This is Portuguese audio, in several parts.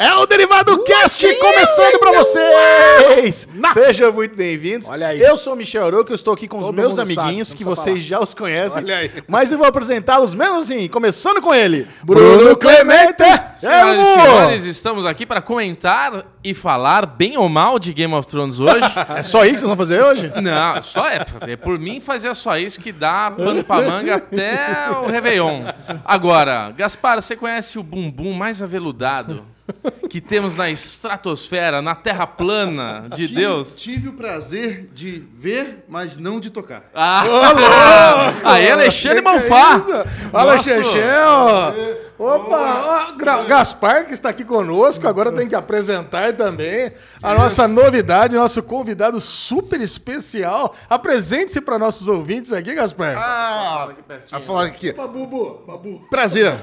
É o Derivado Cast começando pra vocês! Sejam muito bem-vindos. Olha aí. Eu sou o Michel Arouca, eu estou aqui com os Todo meus mundo sabe, amiguinhos, que vocês já os conhecem. Olha aí. Mas eu vou apresentá-los mesmo assim, começando com ele. Bruno Clemente! Senhoras É, e amor! senhores, estamos aqui para comentar e falar bem ou mal de Game of Thrones hoje. É só isso que vocês vão fazer hoje? Não, só é, é por mim fazer só isso que dá pano pra manga até o Réveillon. Agora, Gaspar, você conhece o bumbum mais aveludado que temos na estratosfera, na terra plana de Tive- Deus? Tive o prazer de ver, mas não de tocar. Ah, aí Alexandre Bonfá. Fala, Nosso- Chechel! Opa, ó, Gaspar, que está aqui conosco, agora tem que apresentar também a nossa novidade, nosso convidado super especial. Apresente-se para nossos ouvintes aqui, Gaspar. Ah, a falar aqui. Babubu, babu. Prazer.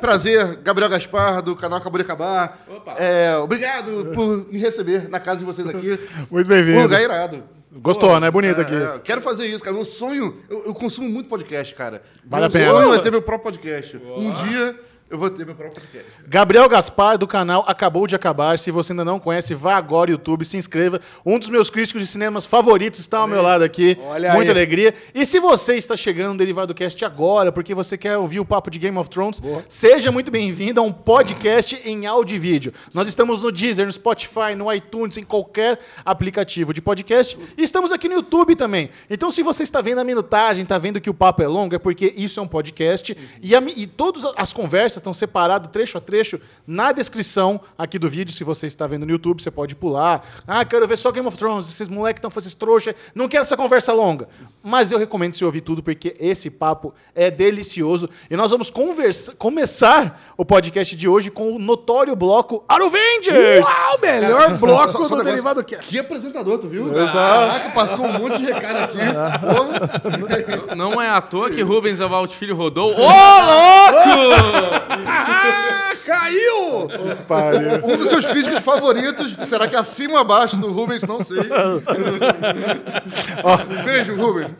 Prazer, Gabriel Gaspar, do canal Acabou de Acabar. É, obrigado por me receber na casa de vocês aqui. Muito Um bem-vindo. lugar irado. Gostou, né? Bonito aqui. É, quero fazer isso, cara. Meu sonho, eu, eu consumo muito podcast, cara. Vale meu a pena. sonho é ter meu próprio podcast. Um dia eu vou ter meu próprio podcast. Gabriel Gaspar, do canal Acabou de Acabar. Se você ainda não conhece, vá agora no YouTube, se inscreva. Um dos meus críticos de cinemas favoritos está ao meu lado aqui. Olha Muita aí. alegria. E se você está chegando no Derivado Cast agora, porque você quer ouvir o papo de Game of Thrones, seja muito bem-vindo a um podcast em áudio e vídeo. Nós estamos no Deezer, no Spotify, no iTunes, em qualquer aplicativo de podcast. E estamos aqui no YouTube também. Então, se você está vendo a minutagem, está vendo que o papo é longo, é porque isso é um podcast. E, a e todas as conversas estão separadas, trecho a trecho, na descrição aqui do vídeo. Se você está vendo no YouTube, você pode pular. Ah, quero ver só Game of Thrones. Esses moleques estão fazendo trouxa. Não quero essa conversa longa. Mas eu recomendo você ouvir tudo, porque esse papo é delicioso. E nós vamos conversa- começar o podcast de hoje com o notório bloco Aruvengers! Uau, melhor bloco Só- só do negócio. Derivado Cast. Que apresentador, tu viu? Exato. Caraca, passou um monte de recado aqui. Não é à toa que Rubens Avalt Filho rodou. Ô, louco! Ah, caiu! Pariu. Um dos seus críticos favoritos. Será que é acima ou abaixo do Rubens? Não sei. Beijo, Rubens.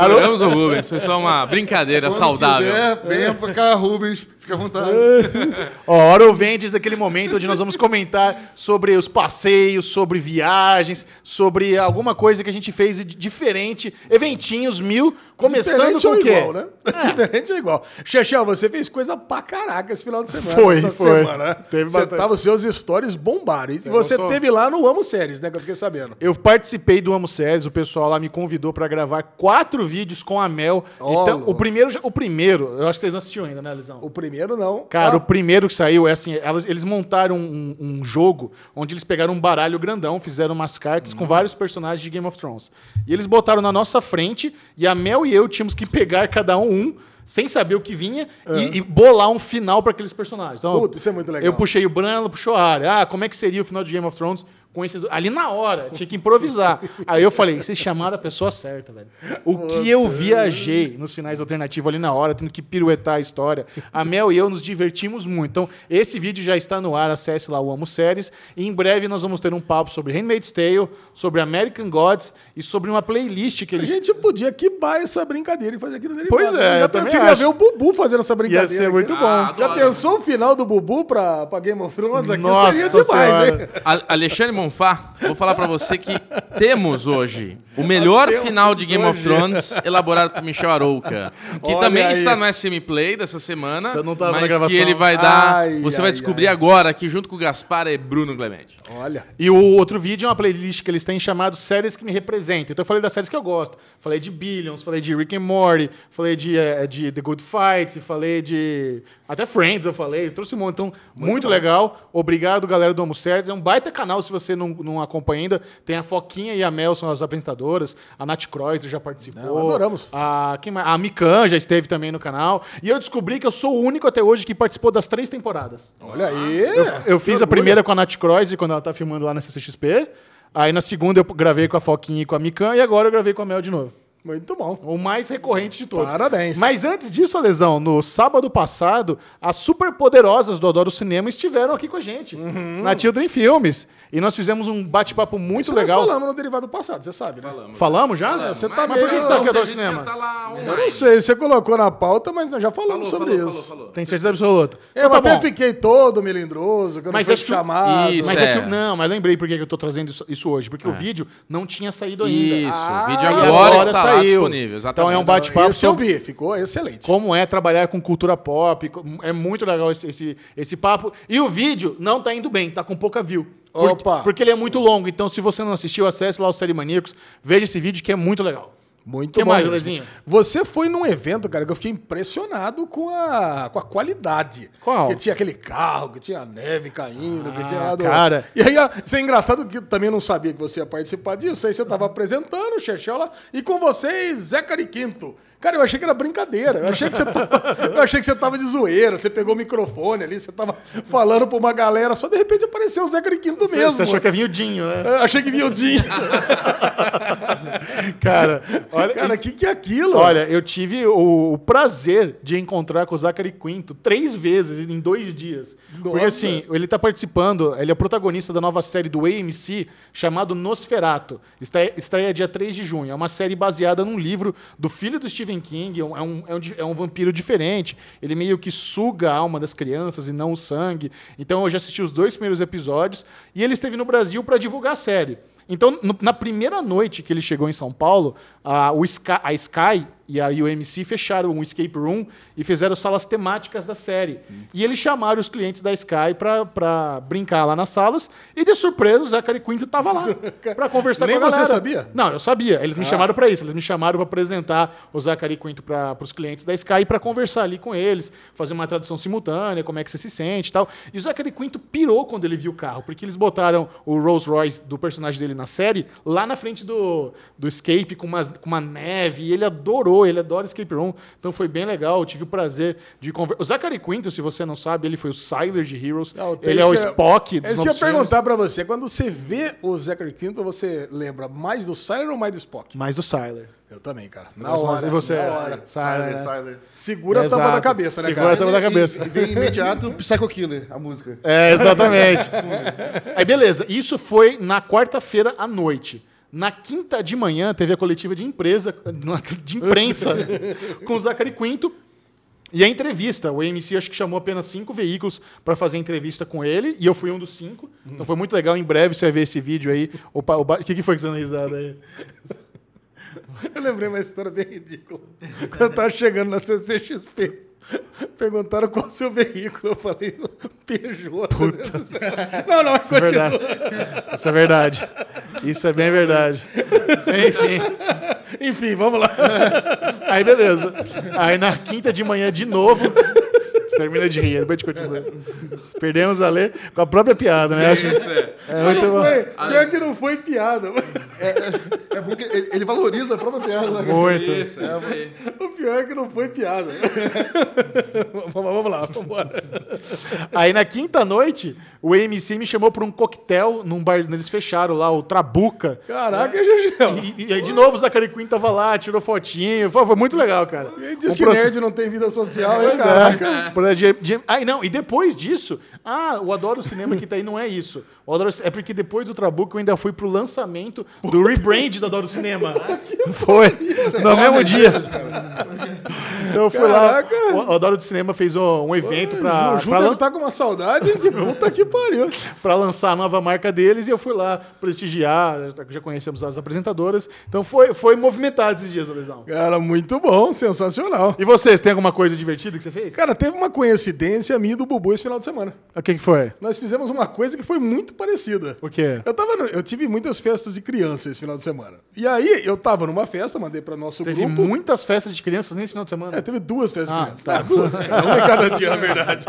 Adoramos o Rubens, foi só uma brincadeira Quando saudável. quiser, venha pra cá, Rubens. Fica à vontade. Ó, hora ou vendes aquele momento onde nós vamos comentar sobre os passeios, sobre viagens, sobre alguma coisa que a gente fez de diferente, eventinhos mil, começando Diferente com ou o quê? igual, né? Diferente ou igual. Chechel, você fez coisa pra caraca esse final de semana. Foi, essa foi. Semana, né? Teve você bastante. tava, os seus stories bombaram. E você gostou? teve lá no Amo Séries, né? Que eu fiquei sabendo. Eu participei do Amo Séries, o pessoal lá me convidou pra gravar quatro vídeos com a Mel. Ó, então, louco. o primeiro, o primeiro, eu acho que vocês não assistiram ainda, né, Lisão? O primeiro não. Cara, Ah, o primeiro que saiu é assim, elas- eles montaram um, um jogo onde eles pegaram um baralho grandão, fizeram umas cartas com vários personagens de Game of Thrones. E eles botaram na nossa frente e a Mel e eu tínhamos que pegar cada um um, sem saber o que vinha, e, e bolar um final para aqueles personagens. Então, Puta, isso é muito legal. Eu puxei o Bran, ela puxou a área. Ah, como é que seria o final de Game of Thrones? Com esses... Ali na hora, tinha que improvisar. Aí eu falei, vocês chamaram a pessoa certa, velho. O que eu viajei nos finais alternativos ali na hora, tendo que piruetar a história. A Mel e eu nos divertimos muito. Então, esse vídeo já está no ar, acesse lá o Amo Séries. E em breve nós vamos ter um papo sobre Handmaid's Tale, sobre American Gods e sobre uma playlist que A eles... gente podia quibar essa brincadeira e fazer aqui no Derivado. Pois é, Eu, eu também queria acho. ver o Bubu fazendo essa brincadeira. ser aqui. muito bom. Ah, Já pensou o final do Bubu pra, pra Game of Thrones aqui? Nossa Seria demais, Senhora. hein? A- Alexandre Monfá, vou falar pra você que temos hoje o melhor final de Game of hoje. Thrones elaborado por Michel Arouca, que Olha também aí. está no SM Play dessa semana, Você não tava na mas gravação. que ele vai dar, Ai, você ai, vai descobrir ai. agora que junto com o Gaspar é Bruno Clemente. Olha. E o outro vídeo é uma playlist que eles têm chamado Séries que me representam. Então eu falei das séries que eu gosto. Falei de Billions, falei de Rick and Morty, falei de, eh, de The Good Fight, falei de. Até Friends eu falei, eu trouxe um monte. Então, muito, legal. Obrigado, galera do Homo Séries. É um baita canal, se você não, não acompanha ainda. Tem a Foquinha e a Mel, são as apresentadoras. A Nath Kreuzer já participou. Não, adoramos. A, quem mais? a Mikan já esteve também no canal. E eu descobri que eu sou o único até hoje que participou das três temporadas. Olha aí. Eu fiz a primeira com a Nath Kreuzer quando ela tá filmando lá na CCXP. Aí na segunda eu gravei com a Foquinha e com a Mikan. E agora eu gravei com a Mel de novo. Muito bom. O mais recorrente de todos. Parabéns. Mas antes disso, Alesão, no sábado passado, as super poderosas do Adoro Cinema estiveram aqui com a gente, na Children Filmes. E nós fizemos um bate-papo muito Isso legal. nós falamos no derivado passado, você sabe, né? Falamos já? É, você Mas- tá Mas por que tá aqui Você Adoro Cinema? Tá lá Eu online. não sei, você colocou na pauta, mas nós já falamos Falou, sobre falou, isso. falou, falou. Tem certeza absoluta. Eu Então tá até bom. fiquei todo melindroso, que eu não Mas fui que- chamado. Isso, Mas é. é. que, não, mas lembrei por que eu tô trazendo isso, isso hoje. Porque o vídeo não tinha saído ainda. Isso, Ah, o vídeo e agora, está lá disponível. Exatamente. Então é um bate-papo Esse eu vi, ficou excelente. como é trabalhar com cultura pop. É muito legal esse, esse, esse papo. E o vídeo não tá indo bem, tá com pouca view. Por- Opa. Porque ele é muito longo. Então, se você não assistiu, acesse lá o Série Maníacos. Veja esse vídeo que é muito legal. Muito Que bom. mais. Lezinho? Você foi num evento, cara, que eu fiquei impressionado com a, com a qualidade. Qual? Que tinha aquele carro, que tinha neve caindo, que tinha lá do... cara. E aí, isso é engraçado que eu também não sabia que você ia participar disso. Aí você tava apresentando lá e com vocês, Zé Cariquinto. Cara, eu achei que era brincadeira. Eu achei que você tava, eu achei que você tava de zoeira. Você pegou o microfone ali, você tava falando pra uma galera. Só de repente apareceu o Zé Cariquinto Você- mesmo. Você achou que vir o Dinho, né? Eu achei que vinha o Dinho. Cara, olha, Cara, o que, que é aquilo? Olha, eu tive o, o prazer de encontrar com o Zachary Quinto três vezes em dois dias. Porque Nossa. assim, ele tá participando, ele é protagonista da nova série do AMC chamado Nosferato. Estreia, estreia dia 3 de junho. É uma série baseada num livro do filho do Stephen King. É um, é um, é é um vampiro diferente. Ele meio que suga a alma das crianças e não o sangue. Então eu já assisti os dois primeiros episódios e ele esteve no Brasil para divulgar a série. Então, no- na primeira noite que ele chegou em São Paulo, a, Sky, a Sky e a UMC fecharam um escape room e fizeram salas temáticas da série. E eles chamaram os clientes da Sky para brincar lá nas salas. E de surpresa, o Zachary Quinto estava lá para conversar Nem com a você galera. sabia? Não, eu sabia. Eles me chamaram para isso. Eles me chamaram para apresentar o Zachary Quinto para os clientes da Sky para conversar ali com eles, fazer uma tradução simultânea, como é que você se sente e tal. E o Zachary Quinto pirou quando ele viu o carro, porque eles botaram o Rolls Royce do personagem dele na série lá na frente do, do escape com, umas, com uma neve. E ele adorou, ele adora escape room. Então foi bem legal. Tive o prazer de conversar. O Zachary Quinto, se você não sabe, ele foi o Siler de Heroes. Não, ele é o que eu- Spock dos É isso que eu ia perguntar pra você. Quando você vê o Zachary Quinto, você lembra mais do Siler ou mais do Spock? Mais do Siler. Eu também, cara. Na hora. E você? Na hora. Siler, Siler, né? Segura a tampa Exato. da cabeça, né, Segura cara? a tampa da cabeça. E, e vem imediato Psycho Killer, a música. É, exatamente. Aí, beleza. Isso foi na quarta-feira à noite. Na quinta de manhã, teve a coletiva de empresa, de imprensa com o Zachary Quinto. E a entrevista, o AMC acho que chamou apenas cinco veículos para fazer entrevista com ele, e eu fui um dos cinco. Então foi muito legal. Em breve você vai ver esse vídeo aí. O o o que, que foi que você risada aí? Eu lembrei uma história bem ridícula. Quando eu tava chegando na CCXP, perguntaram qual o seu veículo. Eu falei, Peugeot. Não, não, mas Isso é continua. verdade. Isso é verdade. Isso é bem verdade. Enfim. Enfim, vamos lá. Aí beleza. Aí na quinta de manhã de novo. Termina de rir, depois a gente continua. Perdemos a Lê com a própria piada, né? Acho, Isso é. é muito bom. foi, pior que não foi piada. É bom que ele, ele valoriza a própria piada. Né? Muito. Isso, é isso aí. O pior é que não foi piada. vamos, lá, vamos embora. Aí na quinta noite, o AMC me chamou para um coquetel num bar. Eles fecharam lá, o Trabuca. Caraca, Gegel. E, e aí de novo o Zachary Quinn tava lá, tirou fotinho. Foi, foi muito legal, cara. E diz Um que proce- nerd não tem vida social, hein, caraca. é. De- de- Ah, não, e depois disso, ah, o Adoro Cinema que tá aí não é isso. O Adoro, é porque depois do Trabuco eu ainda fui pro lançamento do rebrand do Adoro Cinema. Foi, no mesmo dia. Então eu fui Caraca. lá, o Adoro Cinema fez um, um evento pra, o Ju pra, deve lan- estar com uma saudade que puta que pariu. pra lançar a nova marca deles e eu fui lá prestigiar, já- já conhecemos as apresentadoras. Então foi, foi movimentado esses dias, Alesão. Cara, muito bom, sensacional. E vocês, tem alguma coisa divertida que você fez? Cara, teve uma coincidência minha e do Bubu esse final de semana. O que, que foi? Nós fizemos uma coisa que foi muito parecida. O quê? Eu, tava no- eu tive muitas festas de criança esse final de semana. E aí, eu tava numa festa, mandei pra nosso Teve grupo. muitas festas de crianças nesse final de semana. É, teve duas festas Ah, de criança. Tá, duas. Cara, uma em cada dia, na verdade.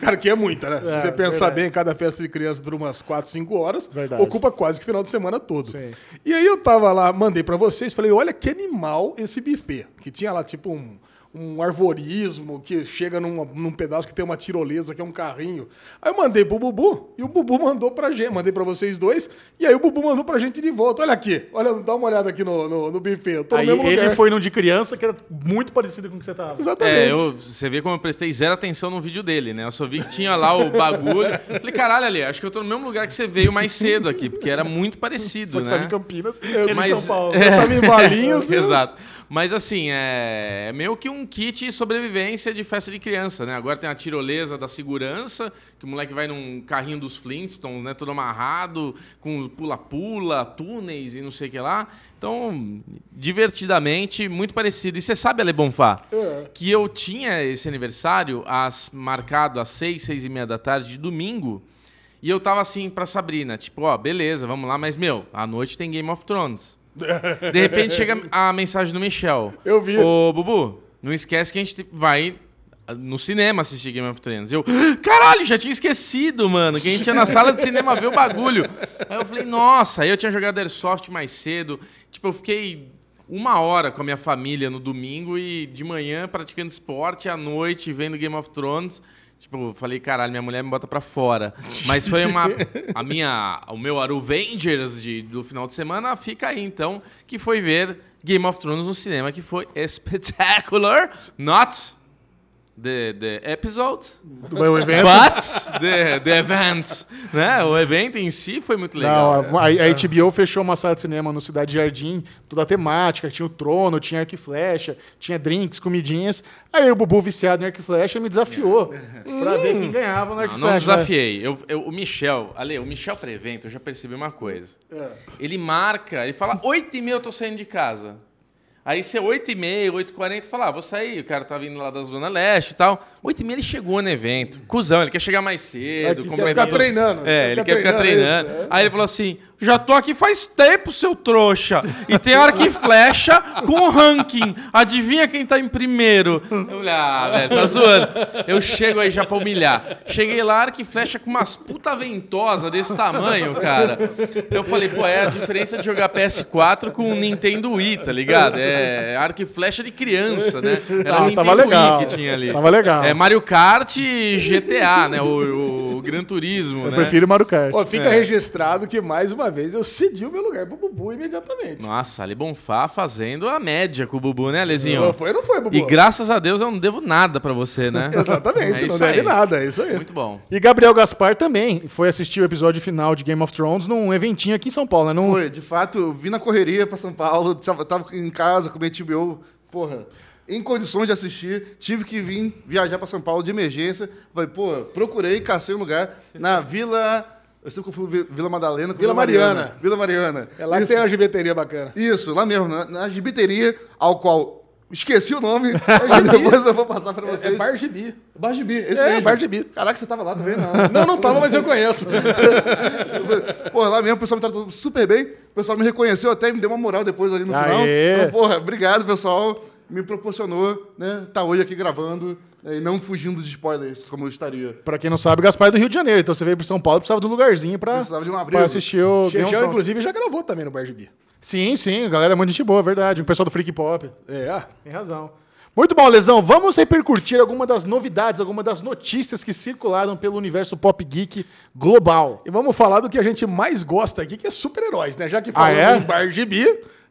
Cara, que é muita, né? Se É, você pensar verdade. bem, cada festa de criança dura umas 4, 5 horas. Verdade. Ocupa quase que o final de semana todo. Sim. E aí eu tava lá, mandei pra vocês, falei, olha que animal esse buffet. Que tinha lá, tipo, um, um arvorismo que chega num, num pedaço que tem uma tirolesa, que é um carrinho. Aí eu mandei pro Bubu e o Bubu mandou pra gente, mandei pra vocês dois, e aí o Bubu mandou pra gente de volta. Olha aqui, olha, dá uma olhada aqui no, no, no buffet. Eu tô Aí no mesmo ele lugar. foi num de criança que era muito parecido com o que você tava. Exatamente. É, eu, você vê como eu prestei zero atenção no vídeo dele, né? Eu só vi que tinha lá o bagulho. Falei, caralho, ali, acho que eu tô no mesmo lugar que você veio mais cedo aqui, porque era muito parecido, Só que você né? tava em Campinas, em mas- São Paulo. Eu tava em Valinhos. Exato. Mas assim, é meio que um kit sobrevivência de festa de criança, né? Agora tem a tirolesa da segurança, que o moleque vai num carrinho dos Flintstones, né? Todo amarrado, com pula-pula, túneis e não sei o que lá. Então, divertidamente, muito parecido. E você sabe, Ale Bonfá, É. que eu tinha esse aniversário às, marcado às seis, seis e meia da tarde de domingo. E eu tava assim pra Sabrina, tipo, ó, beleza, vamos lá, mas meu, à noite tem Game of Thrones. De repente chega a mensagem do Michel. Eu vi. Ô, Bubu, não esquece que a gente vai no cinema assistir Game of Thrones. Eu, caralho, já tinha esquecido, mano, que a gente ia na sala de cinema ver o bagulho. Aí eu falei, nossa, aí eu tinha jogado Airsoft mais cedo. Tipo, eu fiquei uma hora com a minha família no domingo e de manhã praticando esporte, à noite vendo Game of Thrones. Tipo, eu falei, caralho, minha mulher me bota pra fora. Mas foi uma. A minha. O meu Aruvengers do final de semana fica aí, então, que foi ver Game of Thrones no cinema, que foi espetacular. Not the, the episode, O evento. but the, the event. Né? O evento em si foi muito legal. Não, a, a HBO fechou uma sala de cinema no Cidade Jardim, toda temática, tinha o trono, tinha arco e flecha, tinha drinks, comidinhas. Aí o Bubu, viciado em arco e flecha, me desafiou pra ver quem ganhava no arco Não, e não flecha. né? desafiei. Eu, eu- o Michel, Ale, o Michel para evento, eu já percebi uma coisa. Ele marca, ele fala, 8 e meia eu tô saindo de casa. Aí você 8 e meia, 8 e 40, fala, ah, vou sair, o cara tá vindo lá da Zona Leste e tal. 8 e meia ele chegou no evento. Cusão, ele quer chegar mais cedo. É, quis complementar ficar treinando, É, ele quer ficar treinando. isso, é. Aí ele falou assim, já tô aqui faz tempo, seu trouxa. E tem arco e flecha com ranking. Adivinha quem tá em primeiro? Eu falei, ah, velho, tá zoando. Eu chego aí já pra humilhar. Cheguei lá, arco e flecha com umas puta ventosa desse tamanho, cara. Eu falei, pô, é a diferença de jogar PS4 com o Nintendo Wii, tá ligado? É arco e flecha de criança, né? Era o tava legal. Que tinha ali. Tava legal. É Mario Kart e GTA, né? O, o Gran Turismo, Eu né? prefiro Mario Kart. Ó, fica registrado que, mais uma vez, eu cedi o meu lugar pro Bubu imediatamente. Nossa, Ali Bonfá fazendo a média com o Bubu, né, Lezinho? Não foi não foi, Bubu? E graças a Deus eu não devo nada pra você, né? Exatamente, É não deve aí. nada, é isso aí. Muito bom. E Gabriel Gaspar também foi assistir o episódio final de Game of Thrones num eventinho aqui em São Paulo, né? Num... Foi, de fato, eu vim na correria pra São Paulo, tava em casa com a HBO, porra, em condições de assistir, tive que vir viajar pra São Paulo de emergência. Falei, pô, procurei, cacei um lugar na Vila. Eu sei que eu fui Vi- Vila Madalena com Vila Mariana. Vila Mariana. É lá que Isso. tem uma gibeteria bacana. Isso, lá mesmo, na, na gibiteria, ao qual esqueci o nome, mas depois eu vou passar pra É, vocês. é Bar Gibi. Bar Gibi, esse É, mesmo. Bar Gibi. Caraca, você tava lá também, não. Não, não tava, mas eu conheço. Porra, lá mesmo o pessoal me tratou super bem. O pessoal me reconheceu até e me deu uma moral depois ali no Aê. final. Então, porra, obrigado, pessoal. Me proporcionou, né, tá hoje aqui gravando e não fugindo de spoilers, como eu estaria. Pra quem não sabe, Gaspar é do Rio de Janeiro. Então você veio pro São Paulo, precisava de um lugarzinho pra, Precisava de um abrigo. pra assistir o Game Thrones. inclusive, já gravou também no Bar Gibi. Sim, sim, galera é muito gente boa, verdade. O pessoal do Freak Pop. É. Tem razão. Muito bom, Lesão. Vamos repercutir alguma das novidades, alguma das notícias que circularam pelo universo pop geek global. E vamos falar do que a gente mais gosta aqui, que é super-heróis, né? Já que falamos é? em Bar Gibi,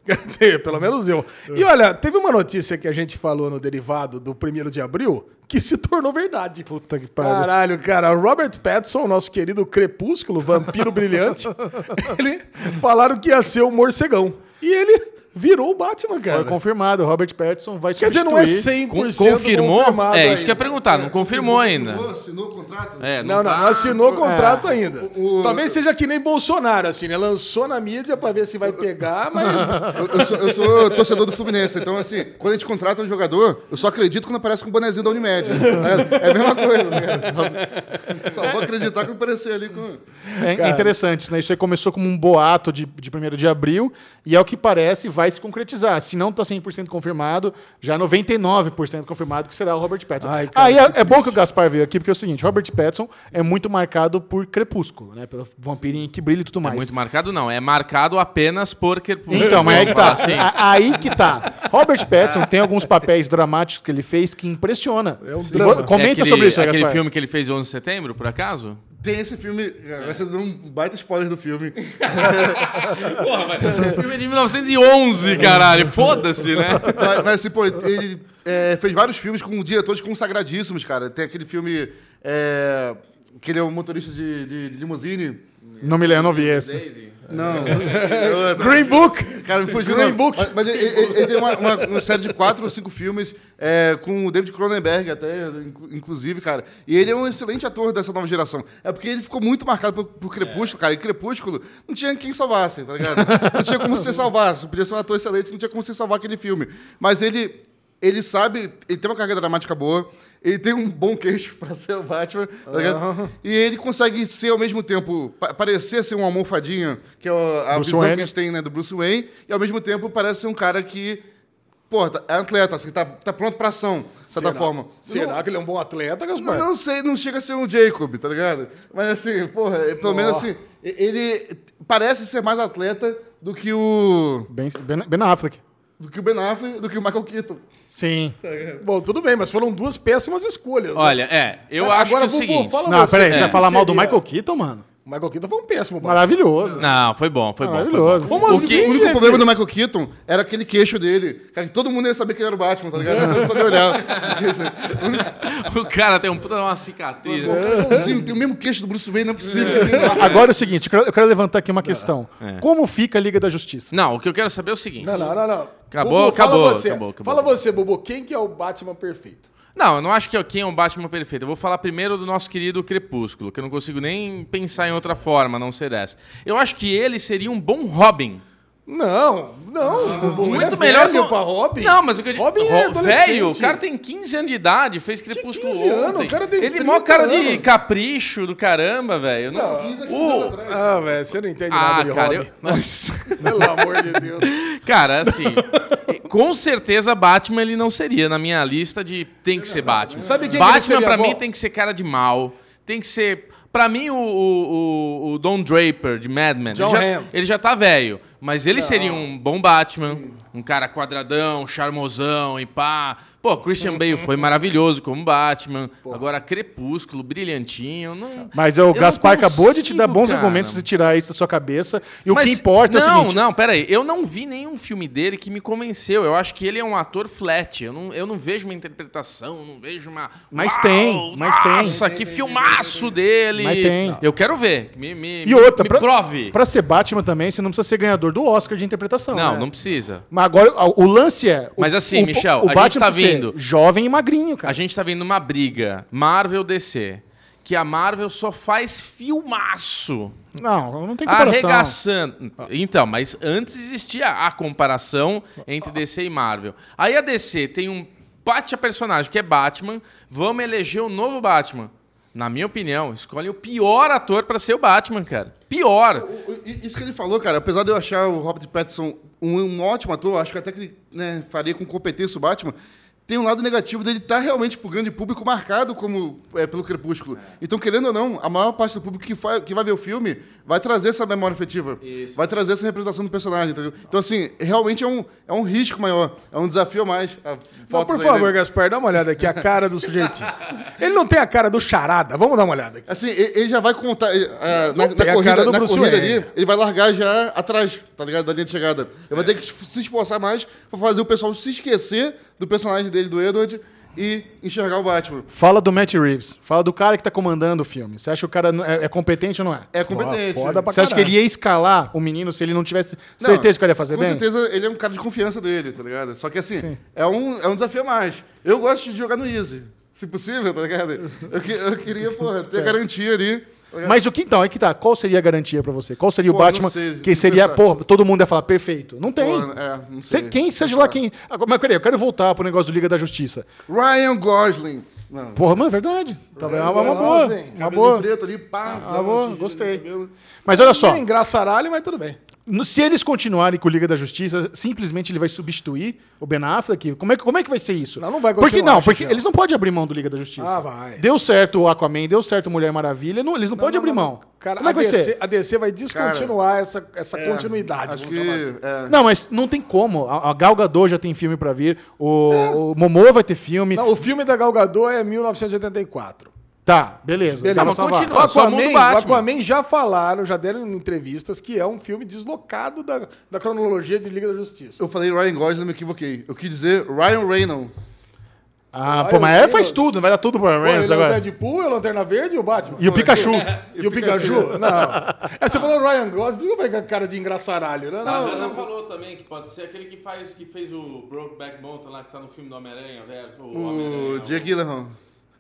quer dizer, pelo menos eu. E olha, teve uma notícia que a gente falou no derivado do 1 de abril que se tornou verdade. Puta que pariu. Caralho, cara, Robert Pattinson, nosso querido crepúsculo, vampiro brilhante, ele falaram que ia ser o morcegão. E ele virou o Batman, cara. Foi confirmado, Robert Pattinson vai Quer dizer, não é substituir. 100% Com- confirmou? confirmado É, isso ainda. que eu ia perguntar, não confirmou ainda. Assinou, assinou o contrato? É, Não, não, tá- não assinou o contrato É. ainda. O- o- Talvez seja que nem Bolsonaro, assim, né? Lançou na mídia pra ver se vai pegar, mas. Eu, eu sou, eu sou torcedor do Fluminense, então assim, quando a gente contrata um jogador, eu só acredito quando aparece com o bonezinho da Unimed. É, é a mesma coisa, né? Só vou acreditar quando aparecer ali com. É, é interessante, né? Isso aí começou como um boato de, de 1 de abril e, ao que parece, vai vai se concretizar. Se não tá 100% confirmado, já 99% confirmado que será o Robert Pattinson. Ai, cara, Aí é, é bom que o Gaspar veio aqui, porque é o seguinte, Robert Pattinson é muito marcado por Crepúsculo, né? Pelo vampirinho que brilha e tudo É mais. muito marcado, não. É marcado apenas por Crepúsculo. Então, mas aí que tá. assim. A- Aí que tá. Robert Pattinson tem alguns papéis dramáticos que ele fez que impressiona. É um drama. Comenta É aquele, sobre isso aí, Aquele Gaspar. filme que ele fez 11 de setembro, por acaso? Tem esse filme. Vai ser dando um baita spoiler do filme. Porra, mas o filme é de 1911, caralho. Foda-se, né? mas, mas, assim, pô, ele é, fez vários filmes com diretores consagradíssimos, cara. Tem aquele filme. É, que ele é um motorista de, de, de limusine. Não me lembro, não vi esse. Não. é outro. Green Book! Cara, me fugiu. Green não. Book. Mas, mas ele, ele- ele tem uma, uma- uma série de quatro ou cinco filmes é, com o David Cronenberg, até, inclu- inclusive, cara. E ele é um excelente ator dessa nova geração. É porque ele ficou muito marcado por, por Crepúsculo, cara. E Crepúsculo não tinha quem salvasse, tá ligado? Não tinha como você salvar. Você podia ser um ator excelente, não tinha como você salvar aquele filme. Mas ele. Ele sabe, ele tem uma carga dramática boa, ele tem um bom queixo pra ser o Batman, tá ligado? E ele consegue ser ao mesmo tempo, pa- parecer ser um almofadinha, que é a Bruce visão Wayne. que a gente tem né, do Bruce Wayne, e ao mesmo tempo parece ser um cara que, pô, tá- é atleta, assim, tá, tá pronto pra ação, de certa forma. Será que ele é um bom atleta, Não, Gaspar? não sei, não chega a ser um Jacob, tá ligado? Mas assim, porra, é- pelo menos assim, ele parece ser mais atleta do que o. Ben, ben, Ben Affleck. Do que o Ben Affleck, do que o Michael Keaton. Sim. Bom, tudo bem, mas foram duas péssimas escolhas. né? Olha, é, eu Agora, acho que é o Bubu, seguinte. Não, você, peraí, você quem vai falar mal do Michael Keaton, mano? O Michael Keaton foi um péssimo, Batman. Maravilhoso. Não, foi bom, foi bom. Foi Maravilhoso. bom. Como O assim, O único gente? problema do Michael Keaton era aquele queixo dele. Cara, que todo mundo ia saber que ele era o Batman, tá ligado? Só de olhar. O cara tem um puta de uma cicatriz. né? Sim, tem o mesmo queixo do Bruce Wayne, não é possível. Agora é o seguinte, eu quero, eu quero levantar aqui uma questão. É. Como fica a Liga da Justiça? Não, o que eu quero saber é o seguinte. Não, não, não, não. Acabou, Bubu, fala acabou, você. acabou, acabou, Fala você, Bubu, quem que é o Batman perfeito? Não, eu não acho que quem é o Batman perfeito. Eu vou falar primeiro do nosso querido Crepúsculo, que eu não consigo nem pensar em outra forma, a não ser essa. Eu acho que ele seria um bom Robin. Não, não. Ele Muito é melhor velho que pra Robin. Não, mas o que eu digo. Robin é. Velho, o cara tem 15 anos de idade, fez Crepúsculo 15 anos? ontem. O cara tem Ele é 30 mó cara de anos. capricho do caramba, velho. Não, o- Ah, velho, você não entende Ah, nada de cara, Robin. eu... Nossa. Pelo amor de Deus. Cara, assim, com certeza Batman ele não seria na minha lista de tem que ser Batman. Sabe quem que Batman seria pra bom? mim tem que ser cara de mal, tem que ser Pra mim, o, o, o- o Don Draper, de Mad Men, John ele, já, Hamm. ele já tá velho. Mas ele seria um bom Batman, um cara quadradão, charmosão e pá. Pô, Christian Bale foi maravilhoso como Batman. Agora, Crepúsculo, brilhantinho. Não, Mas o eu não Gaspar acabou de te dar consigo, bons cara. argumentos de tirar isso da sua cabeça. E o Mas- que importa não, é o seguinte. Não, peraí. Eu não vi nenhum filme dele que me convenceu. Eu acho que ele é um ator flat. Eu não, eu não vejo uma interpretação, não vejo uma. Mas Uau, tem, mas tem. Nossa, que filmaço dele. Mas tem. Eu quero ver. Me, me, E outra, me pra, prove. pra ser Batman também, você não precisa ser ganhador do Oscar de interpretação. Não, né? não precisa. Mas agora, o, o lance é. o- Mas assim, o, Michel, o a Batman gente tá vindo- Jovem e magrinho, cara. A gente tá vendo uma briga Marvel DC. Que a Marvel só faz filmaço. Não, não tem comparação. Arregaçando. Então, mas antes existia a comparação entre DC e Marvel. Aí a DC tem um bate a personagem que é Batman. Vamos eleger o novo Batman. Na minha opinião, escolhe o pior ator pra ser o Batman, cara. Pior. Isso que ele falou, cara, apesar de eu achar o Robert Pattinson um, um ótimo ator, acho que até que ele né, faria com competência o Batman, tem um lado negativo dele estar realmente pro grande público marcado como é, pelo Crepúsculo. Então, querendo ou não, a maior parte do público que, vai- que vai ver o filme vai trazer essa memória afetiva. Vai trazer essa representação do personagem, entendeu? Então, assim, realmente é um, é um risco maior, é um desafio a mais. a Não, por aí favor, dele. Gaspar, dá uma olhada aqui, a cara do sujeitinho. Ele não tem a cara do charada. Vamos dar uma olhada aqui. Assim, ele já vai contar. ah, na, na corrida, na corrida ali, ele vai largar já atrás, tá ligado? Da linha de chegada. Ele vai ter que se esforçar mais pra fazer o pessoal se esquecer do personagem dele, do Edward, e enxergar o Batman. Fala do Matt Reeves. Fala do cara que tá comandando o filme. Você acha que o cara é, é competente ou não é? É competente. foda pra Você acha que ele ia escalar o menino se ele não tivesse Não, certeza que ele ia fazer com bem? certeza ele é um cara de confiança dele, tá ligado? Só que assim, Sim. é um, é um desafio a mais. Eu gosto de jogar no Easy. Se possível, tá ligado? Eu, eu queria, porra, ter garantia ali. Tá? Mas o que então? É que tá. Qual seria a garantia pra você? Qual seria o Pô, não Batman sei, que seria, pô, todo mundo ia falar perfeito? Não tem. Porra, é, não Se- sei. quem, seja lá quem. Agora, mas peraí, eu quero voltar pro negócio do Liga da Justiça. Ryan Gosling. Não. Porra, mano, é verdade. Tá vendo? É uma, uma boa. Uma boa. preto ali, pá. dá Uma boa, gostei. Mas olha só. É engraçaralho, mas tudo bem. No- se eles continuarem com o Liga da Justiça, simplesmente ele vai substituir o Ben Affleck? Como é, que- como é que vai ser isso? Não, não vai Porque continuar, não, porque eles não podem abrir mão do Liga da Justiça. Ah, vai. Deu certo o Aquaman, deu certo Mulher Maravilha, não- eles não, podem Não, abrir não, mão. Cara, Como é que a vai DC, ser? A DC vai descontinuar essa, essa É, continuidade. Acho que. assim. é. Não, mas não tem como. A, a Gal Gadot já tem filme pra vir, o, o Momoa vai ter filme. Não, o filme da Gal Gadot é 1984. Tá, beleza. Beleza. Pra Mas continua. O Aquaman, o Batman. Aquaman já falaram, já deram em entrevistas que é um filme deslocado da, da cronologia de Liga da Justiça. Eu falei Ryan Gosling, me equivoquei. Eu quis dizer Ryan Reynolds. Ah, Ryan pô, mas é, faz tudo, vai dar tudo pro Ryan Reynolds ele é o agora. Deadpool, é o Lanterna Verde e o Batman. E o Pikachu. E o Pikachu? Não. É, você falou Ryan Gosling, por que eu falei com a cara de engraçaralho, né? A Não. Ana falou também que pode ser aquele que, faz, que fez o Brokeback Mountain lá, que tá no filme do Homem-Aranha, verso, o. O Jake Gyllenhaal.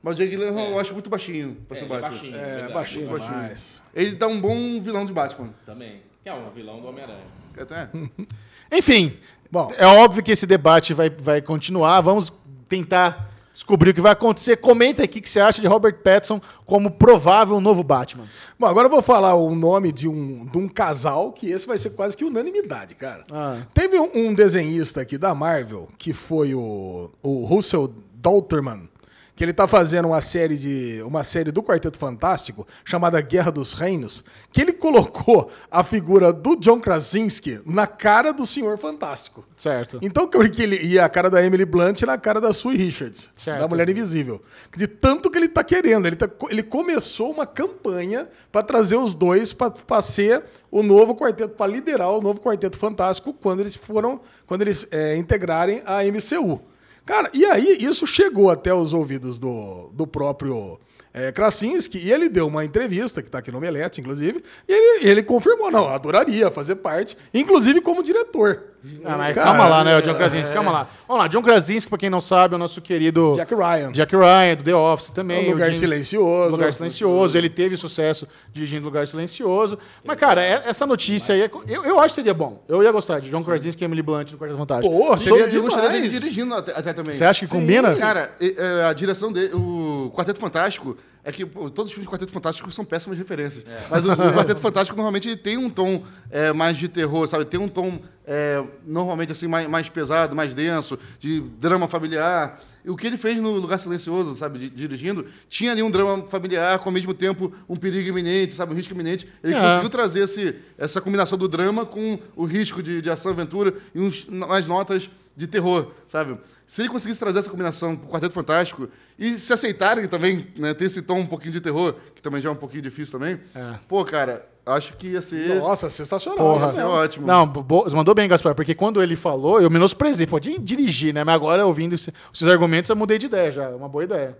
Mas o Jake Gyllenhaal eu acho muito baixinho pra É, ser ele é Batman. baixinho, É, verdade, baixinho baixinho. demais. Ele dá um bom vilão de Batman. Também. Que é um vilão do Homem-Aranha. Até. Enfim, Bom. é óbvio que esse debate vai, vai continuar. Vamos tentar descobrir o que vai acontecer. Comenta aqui o que você acha de Robert Pattinson como provável novo Batman. Bom, agora eu vou falar o nome de um, de um casal que esse vai ser quase que unanimidade, cara. Ah. Teve um, um desenhista aqui da Marvel, que foi o, o Russell Dalterman, que ele tá fazendo uma série de uma série do Quarteto Fantástico chamada Guerra dos Reinos, que ele colocou a figura do John Krasinski na cara do Senhor Fantástico. Certo. Então, que ele ia a cara da Emily Blunt na cara da Sue Richards, Certo. da Mulher Invisível. De tanto que ele tá querendo. Ele, tá- ele começou uma campanha para trazer os dois para ser o novo quarteto, para liderar o novo Quarteto Fantástico quando eles foram, quando eles é, integrarem a MCU. Cara, e aí isso chegou até os ouvidos do, do próprio é, Krasinski, e ele deu uma entrevista, que está aqui no Omelete, inclusive, e ele, ele confirmou, não, adoraria fazer parte, inclusive como diretor. Ah, mas Cara, calma lá, né, o John Krasinski, calma lá. Vamos lá, John Krasinski, pra quem não sabe, é o nosso querido Jack Ryan. Jack Ryan, do The Office também. É um lugar o Jim- silencioso. Lugar Silencioso, ele teve sucesso dirigindo Lugar Silencioso. Mas, cara, é- essa notícia aí, é- eu, eu acho que seria bom. Eu ia gostar de John Krasinski e Emily Blunt no Quarteto Fantástico. Pô, Seria eu gostaria dele dirigindo até, até também. Você acha que combina? Cara, é, a direção dele, o Quarteto Fantástico, é que pô, todos os filmes de Quarteto Fantástico são péssimas referências. Mas o, o Quarteto Fantástico normalmente ele tem um tom é, mais de terror, sabe? Tem um tom é, normalmente assim mais, mais pesado, mais denso, de drama familiar. E o que ele fez no Lugar Silencioso, sabe, di- dirigindo, tinha ali um drama familiar, com ao mesmo tempo um perigo iminente, sabe, um risco iminente. Ele É. conseguiu trazer esse, essa combinação do drama com o risco de, de ação aventura e uns, umas notas de terror, sabe? Se ele conseguisse trazer essa combinação com o Quarteto Fantástico e se aceitarem também, né, ter esse tom um pouquinho de terror, que também já é um pouquinho difícil também, É. pô, cara, acho que ia ser, Nossa, sensacional. Porra. ia isso ser mesmo. ótimo. Não, bo- você mandou bem, Gaspar, porque quando ele falou, eu menosprezei. Pode dirigir, né? Mas agora, ouvindo esse- os seus argumentos, eu mudei de ideia já. É uma boa ideia.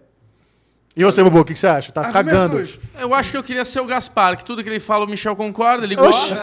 E você, Bubu, o que, que você acha? Tá cagando. Argumentos. Eu acho que eu queria ser o Gaspar, que tudo que ele fala o Michel concorda, ele gosta.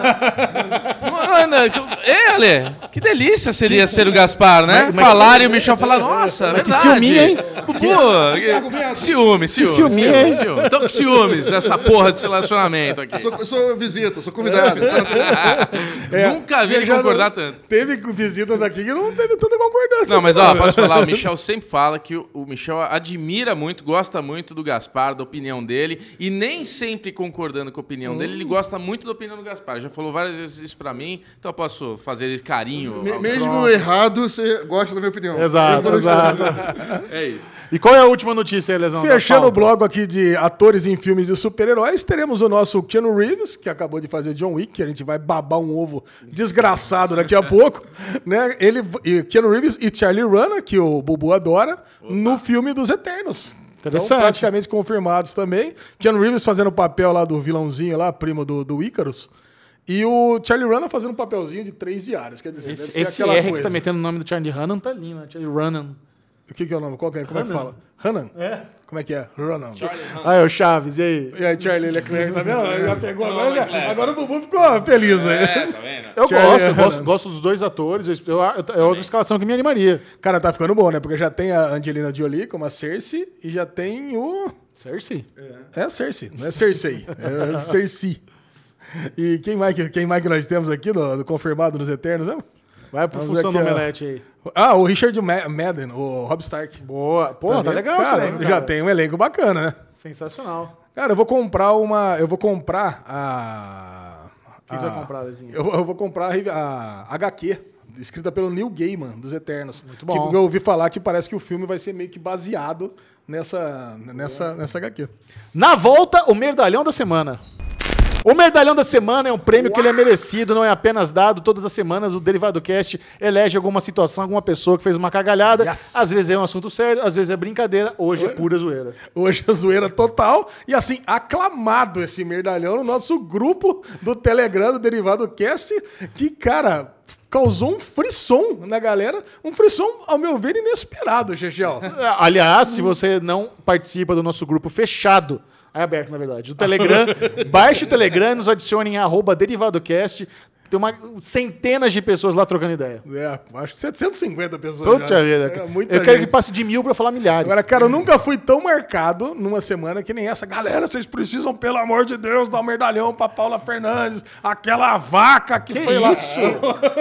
Mano, que- Ei, Ale, que delícia seria ser o Gaspar, né? Mas- mas- Falar e o Michel falar, nossa, Mas que verdade. ciúminho, hein? Bubu, que- ciúme, ciúme. ciúminho, hein? ciúme. Então, que ciúmes, essa porra de relacionamento aqui. Eu sou, sou visita, sou convidado. Então, Nunca vi ele já concordar não- tanto. Teve visitas aqui que não teve tanta concordância. Não, mas ó, né? posso falar, o Michel sempre fala que o, o Michel admira muito, gosta muito do Gaspar, da opinião dele, e nem sempre concordando com a opinião dele, ele gosta muito da opinião do Gaspar. Já falou várias vezes isso pra mim, então eu posso fazer esse carinho. me- mesmo errado, você gosta da minha opinião. Exato, exato. É isso. E qual é a última notícia aí, Lesão? Fechando o bloco aqui de atores em filmes de super-heróis, teremos o nosso Keanu Reeves, que acabou de fazer John Wick, que a gente vai babar um ovo desgraçado daqui a pouco. Né? Ele, e Keanu Reeves e Charlie Rana, que o Bubu adora, no filme dos Eternos. Então, praticamente confirmados também. Keanu Reeves fazendo o papel lá do vilãozinho lá, primo do, do Ícaros. E o Charlie Rana fazendo um papelzinho de três diários. Quer dizer, Esse, esse R que coisa. você tá metendo o nome do Charlie Hannan tá ali, né? Charlie Hannan. O que, que é o nome? Qual que é? Como é que fala? Hanan? É. Como é que é? Hanan. Ah, é o Chaves, e aí? E aí, Charlie Leclerc, tá vendo? Ele já pegou agora. já- agora o Bubu ficou feliz aí. É, tá vendo? Eu Charlie gosto, eu gosto, gosto dos dois atores. Eu, eu, é outra escalação que me animaria. Cara, tá ficando bom, né? Porque já tem a Angelina Jolie como a Cersei e já tem o. Cersei. É a Cersei, não é Cersei. É a Cersei. E quem mais, que- quem mais que nós temos aqui no, no confirmado nos Eternos mesmo? Vai pro Vamos função do omelete aí. Ah, o Richard Ma- Madden, o Rob Stark. Boa. Pô, tá legal cara, isso aí, Já cara. tem um elenco bacana, né? Sensacional. Cara, eu vou comprar uma. Eu vou comprar a. que você vai comprar, Lezinho? Eu, eu vou comprar a, a HQ, escrita pelo Neil Gaiman, dos Eternos. Muito bom. Que eu ouvi falar que parece que o filme vai ser meio que baseado nessa, nessa, nessa HQ. Na volta, o Merdalhão da Semana. O Merdalhão da Semana é um prêmio que ele é merecido, não é apenas dado. Todas as semanas o Derivado Cast elege alguma situação, alguma pessoa que fez uma cagalhada. Yes. Às vezes é um assunto sério, às vezes é brincadeira. Hoje é pura zoeira. Hoje a zoeira total. E assim, aclamado esse merdalhão no nosso grupo do Telegram do Derivado Cast, que, cara, causou um frisson na galera. Um frisson, ao meu ver, inesperado. É, Aliás, se você não participa do nosso grupo fechado, é aberto na verdade, do Telegram, baixe o Telegram e nos adicione em arroba DerivadoCast. Tem uma, centenas de pessoas lá trocando ideia. É, acho que 750 pessoas. Puta já. vida. É, eu quero gente. que passe de mil pra falar milhares. Agora, cara, eu nunca fui tão marcado numa semana que nem essa. Galera, vocês precisam, pelo amor de Deus, dar um merdalhão pra Paula Fernandes, aquela vaca que, Que foi lá. isso?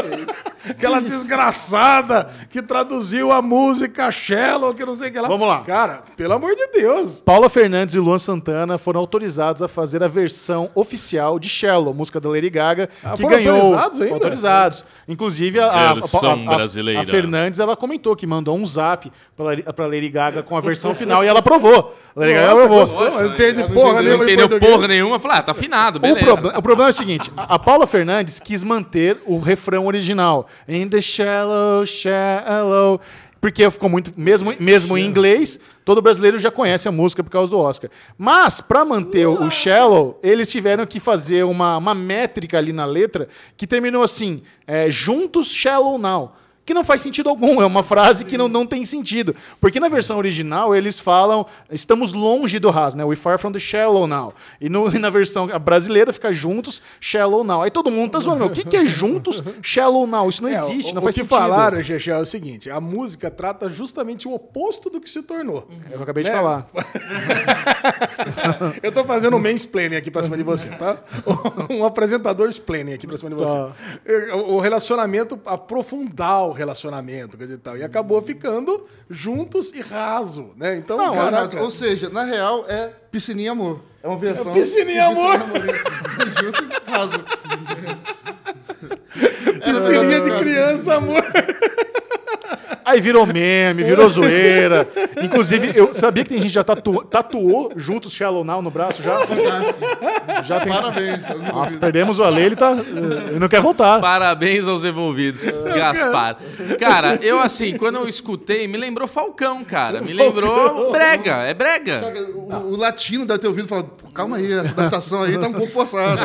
aquela desgraçada que traduziu a música Shallow, que não sei o que lá. Vamos lá. Cara, pelo amor de Deus. Paula Fernandes e Luan Santana foram autorizados a fazer a versão oficial de Shallow, música da Lady Gaga, Ah, que ganhou autorizados ainda? autorizados. Inclusive a, a, a- a- Fernandes ela comentou que mandou um zap pra, Lady- Gaga com a versão final e ela aprovou. A Lady Gaga aprovou. Não entende porra entendeu. nenhuma Não de entendeu porra nenhuma. Falei, ah, tá afinado, O, beleza. o problema é o seguinte: a, a Paula Fernandes quis manter o refrão original. In the shallow, shallow. Porque ficou muito. Mesmo, mesmo em inglês, todo brasileiro já conhece a música por causa do Oscar. Mas, para manter o, o shallow, eles tiveram que fazer uma, uma métrica ali na letra que terminou assim: é, juntos, shallow now. Que não faz sentido algum, é uma frase que não, não tem sentido. Porque na versão original eles falam, estamos longe do raso, né? We far from the shallow now. E, no- na versão brasileira fica juntos, shallow now. Aí todo mundo tá zoando, o que, que é juntos, shallow now? Isso não É, existe, o, não o faz que sentido. falaram, Chechel, é o seguinte: a música trata justamente o oposto do que se tornou. É o que eu acabei de Né? falar. Eu tô fazendo um mansplaining aqui pra cima de você, tá? Um apresentador explaining aqui pra cima de você. Tá. O o relacionamento, aprofundar o relacionamento, coisa e tal. E acabou ficando juntos e raso, né? Então, Não, caraca, mas, ou seja, na real é piscininha amor. É uma versão. piscininha amor. Junto e raso. piscininha de criança, amor. Aí virou meme, virou zoeira. Inclusive, eu sabia que tem gente que já tatu- tatuou juntos Shallow Now no braço já? Já tem. Parabéns. aos Nossa, envolvidos. perdemos o Ale, ele tá. Ele não quer voltar. Parabéns aos envolvidos, Gaspar. Cara, eu assim, quando eu escutei, me lembrou Falcão, cara. Me lembrou brega, é brega. Cara, O, o latino deve ter ouvido e falado, "Pô, calma aí, essa adaptação aí tá um pouco forçada.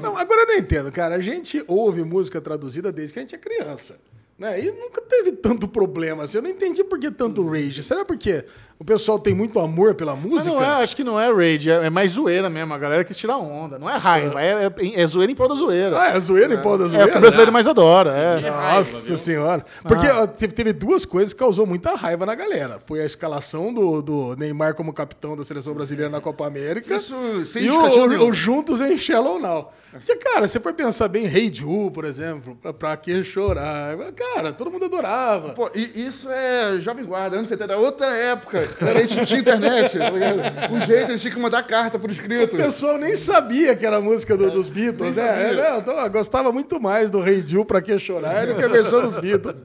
Não, agora eu não entendo, cara. A gente ouve música traduzida desde que a gente é criança. Né? E nunca teve tanto problema assim. Eu não entendi por que tanto rage. Será porque o pessoal tem muito amor pela Mas música? não é, acho que não é rage, é, é mais zoeira mesmo. A galera quis tirar onda. Não é raiva, é, é, é zoeira em prol da zoeira. Ah, é zoeira em pau da É o zoeira? que o brasileiro mais adora. É. raiva, Nossa viu? senhora. Porque ó, teve, duas coisas que causou muita raiva na galera. Foi a escalação do, do Neymar como capitão da seleção brasileira na Copa América. Isso sem e o, o- o Juntos em Shallow Now. Porque, cara, você for pensar bem, Hey Ju, por exemplo, pra, pra que chorar? Cara, todo mundo adorava. Pô, e isso é Jovem Guarda, anos 70, outra época. A gente não tinha internet. o jeito, eles tinham que mandar carta por escrito. O pessoal nem sabia que era a música do- dos Beatles, né? É, não, então, eu gostava muito mais do Rei Jill pra que chorar do que a versão dos Beatles.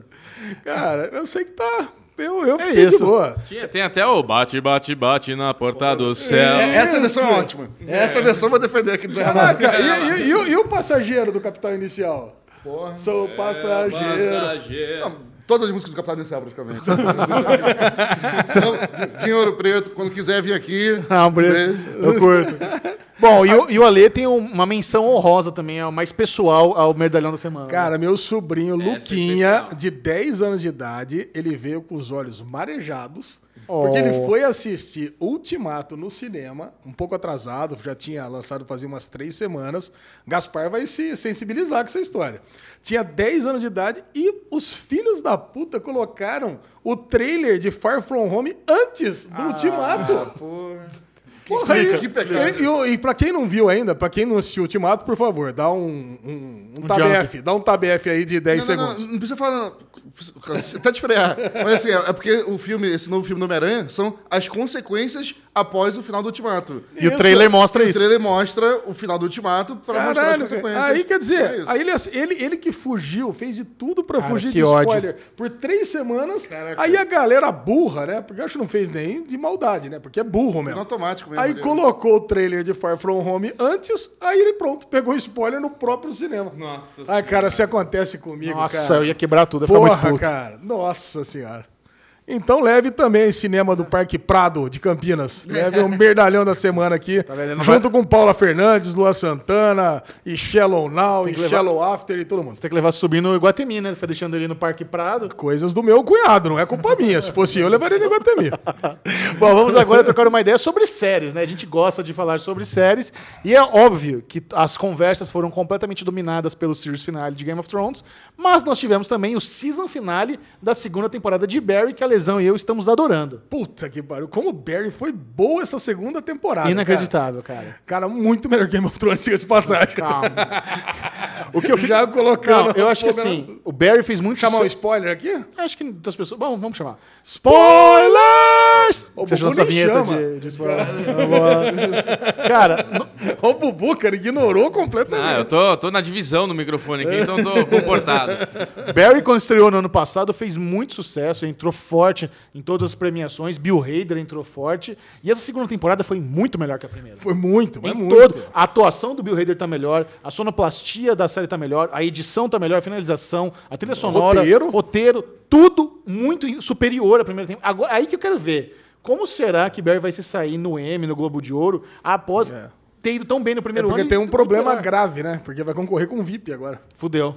Cara, eu sei que tá. Eu, eu fiquei de isso. boa. Tinha- tem até o bate, bate, bate na porta do céu. É, essa versão é ótima. Essa versão vou defender aqui do Zé. Caraca, e, e- e o- e o passageiro do Capital Inicial? Porra. Sou passageiro. Não, todas as músicas do Capitão Inicial, praticamente. Então, Ouro Preto, quando quiser vir aqui. Ah, um beijo. Eu curto. Bom, e o, e o Ale tem um- uma menção honrosa também, é o mais pessoal ao Merdalhão da Semana. Cara, meu sobrinho Essa é Luquinha, especial. de 10 anos de idade, ele veio com os olhos marejados. Porque ele foi assistir Ultimato no cinema, um pouco atrasado, já tinha lançado fazia umas três semanas. Gaspar vai se sensibilizar com essa história. Tinha 10 anos de idade e os filhos da puta colocaram o trailer de Far From Home antes do Ultimato. Pô. Porra, Explica, e- e, e, pra quem não viu ainda, pra quem não assistiu Ultimato, por favor, dá um, um, um TBF, dá um TBF aí de 10 Não, não, segundos. não, não precisa falar. Até te frear. Mas assim, é porque o filme, esse novo filme do Homem-Aranha, são as consequências após o final do Ultimato. E o trailer mostra O isso. trailer mostra o final do Ultimato para mostrar as Caralho, consequências. aí quer É dizer, isso. aí ele, ele, ele que fugiu, fez de tudo pra Cara, fugir de ódio. spoiler por três semanas. Caraca. Aí a galera burra, né? Porque eu acho que não fez nem de maldade, né? Porque é burro mesmo. automático mesmo. Aí ali. colocou o trailer de Far From Home antes, aí ele pronto, pegou spoiler no próprio cinema. Nossa. Ai, cara, se acontece comigo, Nossa, cara. eu ia quebrar tudo, eu ia muito Porra, cara. Nossa senhora. Então leve também cinema do Parque Prado de Campinas. Leve um merdalhão da semana aqui. Tá junto com Paula Fernandes, Lua Santana, e Shallow Now, e levar- Shallow After e todo mundo. Você tem que levar subindo no Iguatemi, né? Foi deixando ele no Parque Prado. Coisas do meu cunhado, não é culpa minha. Se fosse eu, levaria no Iguatemi. Bom, vamos agora trocar uma ideia sobre séries, né? A gente gosta de falar sobre séries e é óbvio que as conversas foram completamente dominadas pelo series finale de Game of Thrones, mas nós tivemos também o season finale da segunda temporada de Barry, que a E eu estamos adorando. Puta que pariu. Como o Barry foi boa essa segunda temporada. Inacreditável, cara. Cara, Cara, muito melhor que Game of Thrones, diga-se de passagem. Calma. O que eu fico... Já colocando. Não, eu acho que assim, o Barry fez muito Chamar um sucesso- spoiler aqui? Acho que das pessoas. Bom, vamos chamar. Spoilers! O Você achou nem vinheta chama. de, de spoiler? Cara, no- O Bubu, cara, ignorou completamente. Ah, eu tô, tô na divisão no microfone aqui, então tô comportado. Barry, quando estreou no ano passado, fez muito sucesso, entrou forte em todas as premiações. Bill Hader entrou forte. E essa segunda temporada foi muito melhor que a primeira. Foi muito, mas Em muito. todo, a atuação do Bill Hader tá melhor, a sonoplastia da série tá melhor, a edição tá melhor, a finalização, a trilha sonora, roteiro. roteiro, tudo muito superior à primeira temporada. Agora, aí que eu quero ver. Como será que Barry vai se sair no Emmy, no Globo de Ouro, após É. ter ido tão bem no É primeiro porque ano? tem e um problema grave, né? Porque vai concorrer com o VIP agora. Fudeu.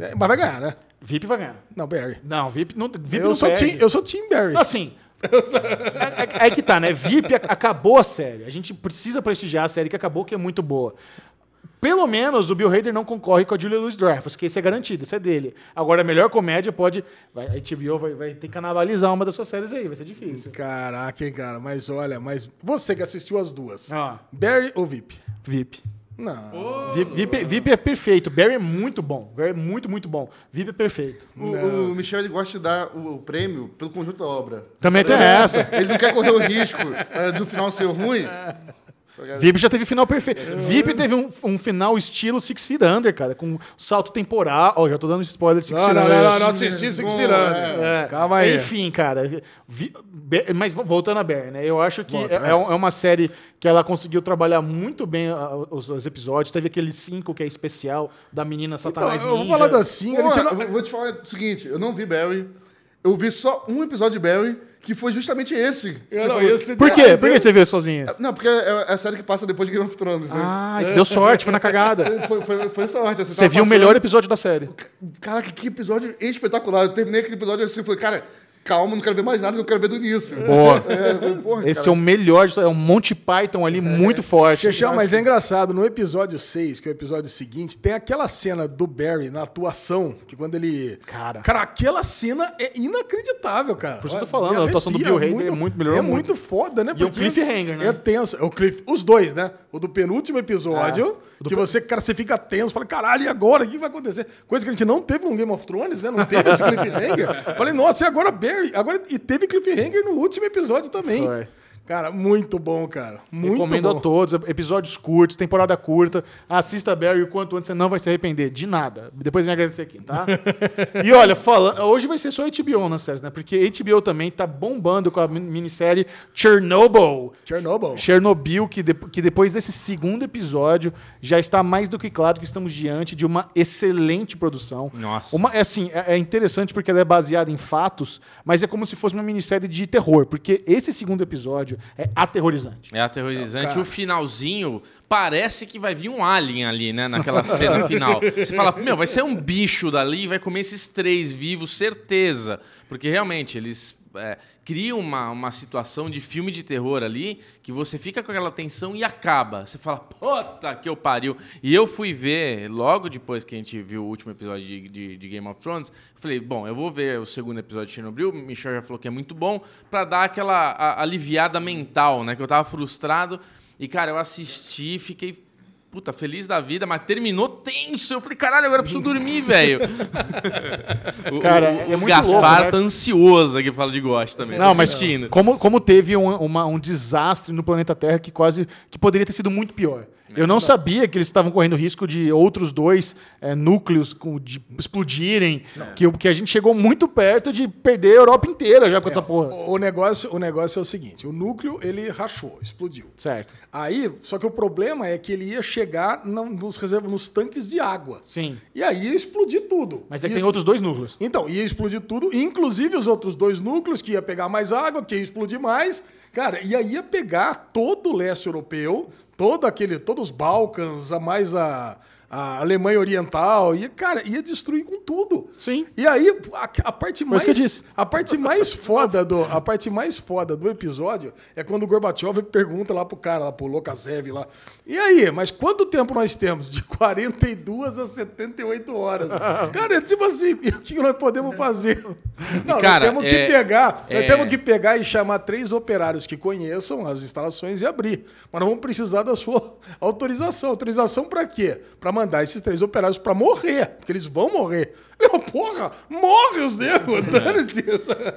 É, mas vai ganhar, né? VIP vai ganhar. Não, Barry. Não, VIP não, VIP Eu não sou, perde. team, eu sou Team Barry. Assim. é, é- é que tá, né? VIP ac- acabou a série. A gente precisa prestigiar a série que acabou, que é muito boa. Pelo menos o Bill Hader não concorre com a Julia Louis Dreyfus, que esse é garantido, esse é dele. Agora, a melhor comédia pode. Vai, a HBO vai, vai ter que canibalizar uma das suas séries aí, vai ser difícil. Caraca, hein, cara. Mas olha, mas você que assistiu as duas. Ah. Barry ou VIP? VIP. Não. VIP, VIP, VIP é perfeito. Barry é muito bom. Barry é muito, muito bom. VIP é perfeito. O, o Michel ele gosta de dar o, o prêmio pelo conjunto da obra. Também tem essa. Ele não quer correr o risco eh, do final ser ruim. VIP já teve final perfeito. VIP teve um, um final estilo Six Feet Under, cara, com salto temporal. Ó, já tô dando spoiler de Six Não, Feet não, Under. não, não, não assisti Six Feet Under. É, Calma aí. Enfim, cara. vi- mas voltando a Bear, né? Eu acho que é, é. é é uma série que ela conseguiu trabalhar muito bem os, os episódios. Teve aquele 5 que é especial da menina Então, Satanás eu vou falar da Singa. Pô, ele tinha- eu vou te falar o seguinte, eu não vi Barry. Eu vi só um episódio de Barry, que foi justamente esse. Eu não, falou- esse- Por quê? Por que você vê sozinha? Não, porque é é a série que passa depois de Game of Thrones, né? Ah, você deu sorte, foi na cagada. Foi, foi, foi sorte. Você viu o melhor episódio da série. Caraca, que episódio espetacular. Eu terminei aquele episódio assim, falei, cara, calma, não quero ver mais nada, que eu quero ver do início. Boa. É, porra, Esse é cara. o melhor, é um Monty Python ali muito forte. Chechão, mas é engraçado, no episódio 6, que é o episódio seguinte, tem aquela cena do Barry na atuação, que quando ele. Cara. Cara, aquela cena é inacreditável, cara. Por isso que eu tô falando, a atuação do Bill Hader é muito- melhorou É muito muito. foda, né? E o Porque cliffhanger, né? É tenso. É o cliff, os dois, né? O do penúltimo episódio, É. que você, cara, você fica tenso, fala, caralho, e agora? O que vai acontecer? Coisa que a gente não teve no Game of Thrones, né? Não teve esse cliffhanger. Falei, nossa, e agora Barry? Agora, e teve cliffhanger no último episódio também. Foi. Cara, muito bom, cara. Muito Recomendo bom. a todos, episódios curtos, temporada curta. Assista Barry o quanto antes, você não vai se arrepender de nada. Depois vem agradecer aqui, tá? e olha, fala, hoje vai ser só HBO nas séries, né? Porque HBO também tá bombando com a min- minissérie Chernobyl. Chernobyl. Chernobyl, que, de- que depois desse segundo episódio já está mais do que claro que estamos diante de uma excelente produção. Nossa. Uma, é assim, é, é interessante porque ela é baseada em fatos, mas é como se fosse uma minissérie de terror, porque esse segundo episódio é aterrorizante. É aterrorizante. O finalzinho parece que vai vir um alien ali, né? Naquela cena final. Você fala, meu, vai ser um bicho dali e vai comer esses três vivos, certeza. Porque realmente, eles é, cria uma, uma situação de filme de terror ali que você fica com aquela tensão e acaba. Você fala, puta que eu pariu. E eu fui ver, logo depois que a gente viu o último episódio de, de, de Game of Thrones, falei, bom, eu vou ver o segundo episódio de Chernobyl, Michel já falou que é muito bom, pra dar aquela a- aliviada mental, né? Que eu tava frustrado. E, cara, eu assisti, fiquei puta, feliz da vida, mas terminou tenso. Eu falei, caralho, agora eu preciso dormir, velho. O- Cara, o, é o muito Gaspar louco, né? tá ansioso aqui fala de Ghost também. Não, Tô mas assistindo. como, como teve um, uma- um desastre no planeta Terra que quase que poderia ter sido muito pior. Eu não sabia que eles estavam correndo risco de outros dois é, núcleos com- de explodirem, que, o- que a gente chegou muito perto de perder a Europa inteira já com essa porra. O, o negócio, o negócio é o seguinte: o núcleo ele rachou, explodiu. Certo. Aí, só que o problema é que ele ia chegar nos, reserva, nos tanques de água. Sim. E aí ia explodir tudo. Mas é que Isso- tem outros dois núcleos. Então, ia explodir tudo, inclusive os outros dois núcleos, que ia pegar mais água, que ia explodir mais. Cara, e aí ia pegar todo o leste europeu, todo aquele, todos os Balcãs, a mais a, a Alemanha Oriental, e, cara, ia destruir com tudo. Sim. E aí, a, a parte que mais. disse. A parte mais foda do, a parte mais foda do episódio é quando o Gorbachev pergunta lá pro cara, lá pro Lokazev lá. E aí, mas quanto tempo nós temos? De 42 a 78 horas. Cara, é tipo assim, o que nós podemos fazer? Não, cara, nós temos que é- pegar, nós é- temos que pegar e chamar três operários que conheçam as instalações e abrir. Mas nós vamos precisar da sua autorização. Autorização pra quê? Pra mandar esses três operários pra morrer, porque eles vão morrer. Eu, porra, morre os negros, dane-se.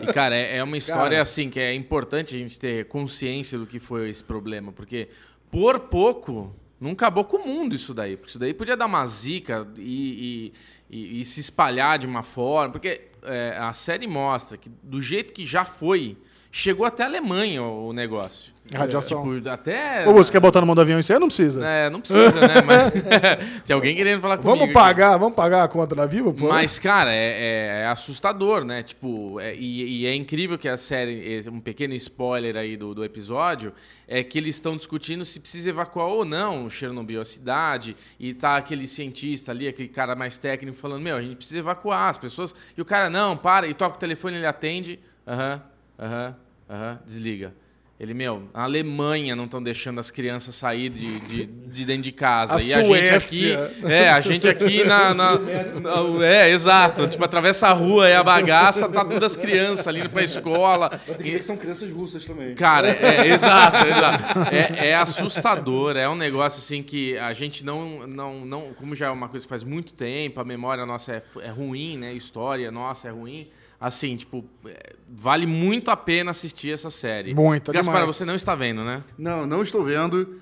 E, cara, é, é uma história Cara. assim que é importante a gente ter consciência do que foi esse problema, porque por pouco não acabou com o mundo isso daí. Porque isso daí podia dar uma zica e, e- e- e se espalhar de uma forma. Porque é, a série mostra que do jeito que já foi, chegou até a Alemanha o, o negócio. Radiação. Tipo, até. Ô, você quer botar no mão do avião isso aí? Não precisa. É, não precisa, né? Mas tem alguém querendo falar comigo. Vamos aqui. pagar, vamos pagar a conta da Vivo, pô? Mas, cara, é, é- é assustador, né? Tipo, é- e, e é incrível que a série, esse- um pequeno spoiler aí do, do episódio, é que eles estão discutindo se precisa evacuar ou não Chernobyl, a cidade, e tá aquele cientista ali, aquele cara mais técnico, falando, meu, a gente precisa evacuar as pessoas. E o cara, não, para, e toca o telefone, ele atende, aham, aham, aham, desliga. Ele, meu, a Alemanha não estão deixando as crianças sair de, de, de dentro de casa. A e a gente aqui. Suécia. É, a gente aqui na. na- na- é, exato. Tipo, atravessa a rua e a bagaça, tá todas as crianças ali indo pra escola. Tem que ver que são crianças russas também. Cara, é, é, exato, exato. É, é assustador, é um negócio assim que a gente não, não, não. Como já é uma coisa que faz muito tempo, a memória nossa é, é ruim, né? A história nossa é ruim. Assim, tipo, é, vale muito a pena assistir essa série. Muito, Gaspar, demais. você não está vendo, né? Não, não estou vendo.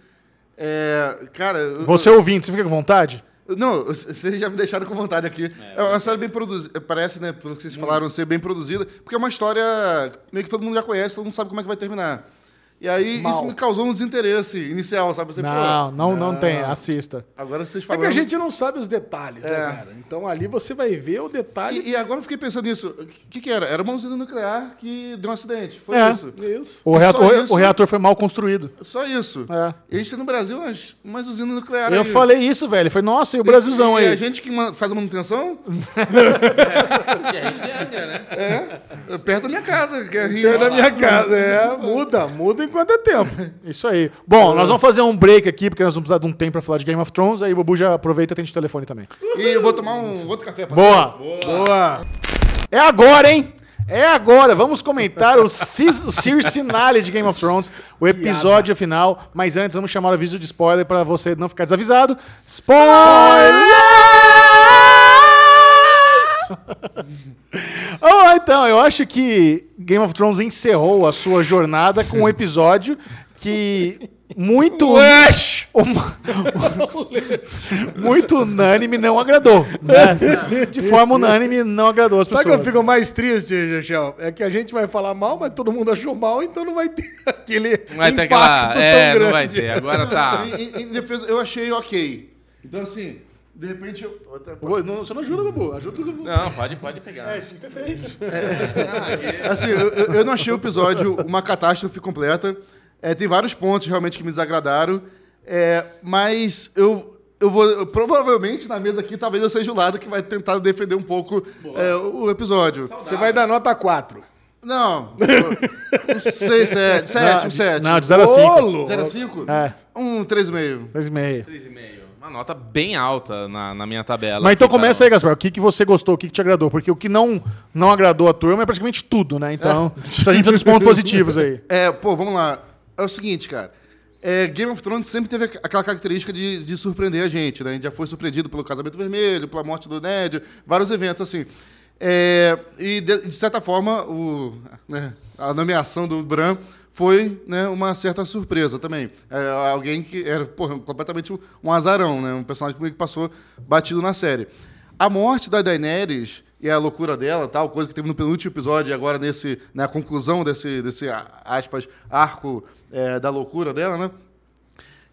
É, cara, eu- Você ouvinte, você fica com vontade? não, vocês já me deixaram com vontade aqui. É, uma série bem produzida, parece, né, pelo que vocês falaram, ser bem produzida, porque é uma história meio que todo mundo já conhece, todo mundo sabe como é que vai terminar. E aí Mal. isso me causou um desinteresse inicial, sabe? Você, Não, pô, não, não tem. Assista. agora vocês É falando... que a gente não sabe os detalhes, né, É. cara? Então ali você vai ver o detalhe. E, e agora eu fiquei pensando nisso. O que, que era? Era uma usina nuclear que deu um acidente. Foi É. isso. Isso. O reator, isso? o reator foi mal construído. Só isso. É. E a gente tem no Brasil umas, umas usinas nucleares. Eu aí. falei isso, velho. Falei, nossa, e o Brasilzão E a aí? gente que faz a manutenção, E a gente é né? é perto da minha casa. Que é Rio. Perto da minha casa. É, muda, muda enquanto é tempo. Isso aí. Bom, nós vamos fazer um break aqui, porque nós vamos precisar de um tempo pra falar de Game of Thrones. Aí o Bubu já aproveita e atende o telefone também. E eu vou tomar um outro café. pra Boa! Boa. É agora, hein? É agora. Vamos comentar o, Series finale de Game of Thrones, o episódio final. Mas antes, vamos chamar o aviso de spoiler pra você não ficar desavisado. Oh, então, eu acho que Game of Thrones encerrou a sua jornada com um episódio que muito uma- muito unânime não agradou. né? De forma unânime não agradou as Sabe o que pessoas. eu fico mais triste, Gechel? É que a gente vai falar mal, mas todo mundo achou mal, então não vai ter aquele Não vai ter impacto aquela. tão É, grande. não vai ter. Agora tá. Em, em- em defesa, eu achei ok. Então, assim, de repente eu. até- Ô, não- Você não ajuda, Bubu. Ajuda o Bubu. Não, pode, pode pegar. É, isso tinha que ter feito. Assim, eu, eu- não achei o episódio uma catástrofe completa. É, tem vários pontos realmente que me desagradaram. É, mas eu, eu vou. eu- provavelmente na mesa aqui, talvez eu seja o lado que vai tentar defender um pouco é, o, episódio. Você vai dar nota 4. Não, não sei, sete, sete, um sete. Não, de 0 a 5. Ô, 0 a 5? É. Um 3,5. 3,5. 3,5. Uma nota bem alta na, na minha tabela. Mas então aqui, tá? começa aí. Gaspar. O que, que você gostou, o que, que te agradou? Porque o que não, não agradou a turma é praticamente tudo, né? Então, a gente precisa dos pontos positivos aí. É, pô, vamos lá. É o seguinte, cara. É, Game of Thrones sempre teve aquela característica de, de surpreender a gente, né? A gente já foi surpreendido pelo Casamento Vermelho, pela morte do Ned, vários eventos assim. É, e, de, de certa forma, o, né, a nomeação do Bran foi né, uma certa surpresa também. É, alguém que era porra, completamente um azarão, né? Um personagem que passou batido na série. A morte da Daenerys e a loucura dela, tal, coisa que teve no penúltimo episódio e agora nesse, na conclusão desse, desse aspas, arco é, da loucura dela, né?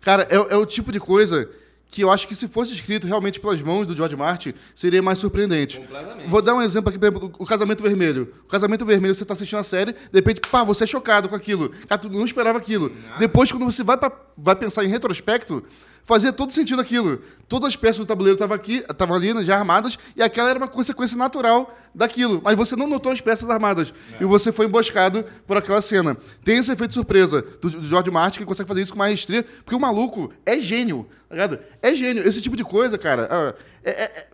Cara, é, é o tipo de coisa que eu acho que se fosse escrito realmente pelas mãos do George Martin, seria mais surpreendente. Completamente. Vou dar um exemplo aqui, por exemplo, o Casamento Vermelho. O Casamento Vermelho, você está assistindo a série, de repente, pá, você é chocado com aquilo. Cara, tu não esperava aquilo. Depois, quando você vai, pra, vai pensar em retrospecto, fazia todo sentido aquilo. Todas as peças do tabuleiro estavam aqui, estavam ali, né, já armadas, e aquela era uma consequência natural daquilo. Mas você não notou as peças armadas. E você foi emboscado por aquela cena. Tem esse efeito surpresa do, do George Martin, que consegue fazer isso com maestria, porque o maluco é gênio, tá ligado? É gênio. Esse tipo de coisa, cara, ah, é- é-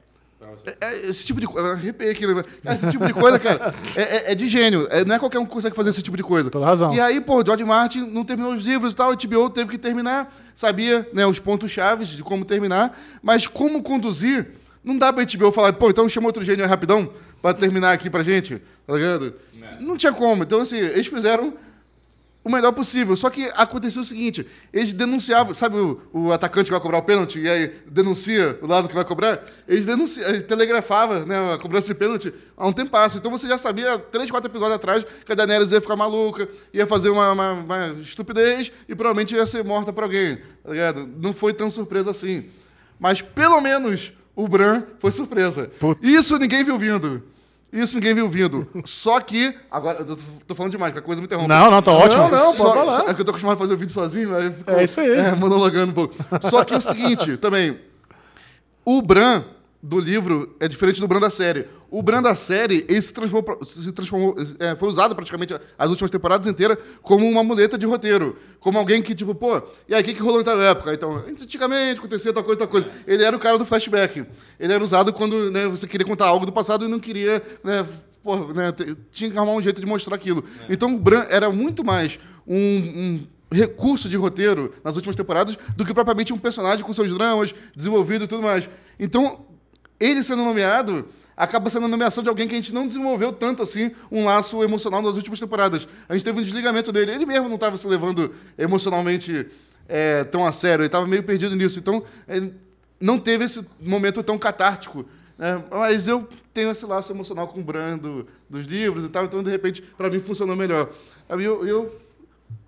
é, é- é- esse tipo de coisa. Arrepiei aqui, né? Esse tipo de coisa, cara, é, é- é de gênio. É, não é qualquer um que consegue fazer esse tipo de coisa. Toda razão. E aí, pô, o George Martin não terminou os livros e tal, a HBO teve que terminar, sabia né, os pontos chaves de como terminar, mas como conduzir, não dá pra HBO falar, pô, então chama outro gênio aí rapidão pra terminar aqui pra gente, tá ligado? Não tinha como. Então, assim, eles fizeram o melhor possível. Só que aconteceu o seguinte: eles denunciavam, sabe o, o atacante que vai cobrar o pênalti e aí denuncia o lado que vai cobrar? Eles denunciavam, eles telegrafavam né, a cobrança de pênalti há um tempo. Então você já sabia, três, quatro episódios atrás, que a Daenerys ia ficar maluca, ia fazer uma, uma- uma estupidez e provavelmente ia ser morta por alguém. Tá ligado? Não foi tão surpresa assim. Mas pelo menos o Bran foi surpresa. Putz. Isso ninguém viu vindo. Isso ninguém viu vindo. Só que. Agora, eu tô, tô falando demais, a coisa me interrompe. Não, não, tá ótimo. Não, não, pode Só- falar. só- é que eu tô acostumado a fazer o vídeo sozinho, aí fico, É isso aí. É, monologando um pouco. Só que é o seguinte, também. O Bran do livro é diferente do Bran da série. O Bran da série, ele se transformou, se transformou é, foi usado praticamente as últimas temporadas inteiras como uma muleta de roteiro. Como alguém que, tipo, pô, e aí, o que, que rolou em tal época? Então, antigamente acontecia tal coisa, tal coisa. Ele era o cara do flashback. Ele era usado quando né, você queria contar algo do passado e não queria, né, pô, né, tinha que arrumar um jeito de mostrar aquilo. Então, o Bran era muito mais um- um recurso de roteiro nas últimas temporadas do que propriamente um personagem com seus dramas desenvolvido e tudo mais. Então, ele sendo nomeado acaba sendo a nomeação de alguém que a gente não desenvolveu tanto assim um laço emocional nas últimas temporadas. A gente teve um desligamento dele. Ele mesmo não estava se levando emocionalmente é, tão a sério. Ele estava meio perdido nisso. Então, ele não teve esse momento tão catártico. né? Mas eu tenho esse laço emocional com o Bran do- dos livros e tal. Então, de repente, para mim funcionou melhor. Aí eu, eu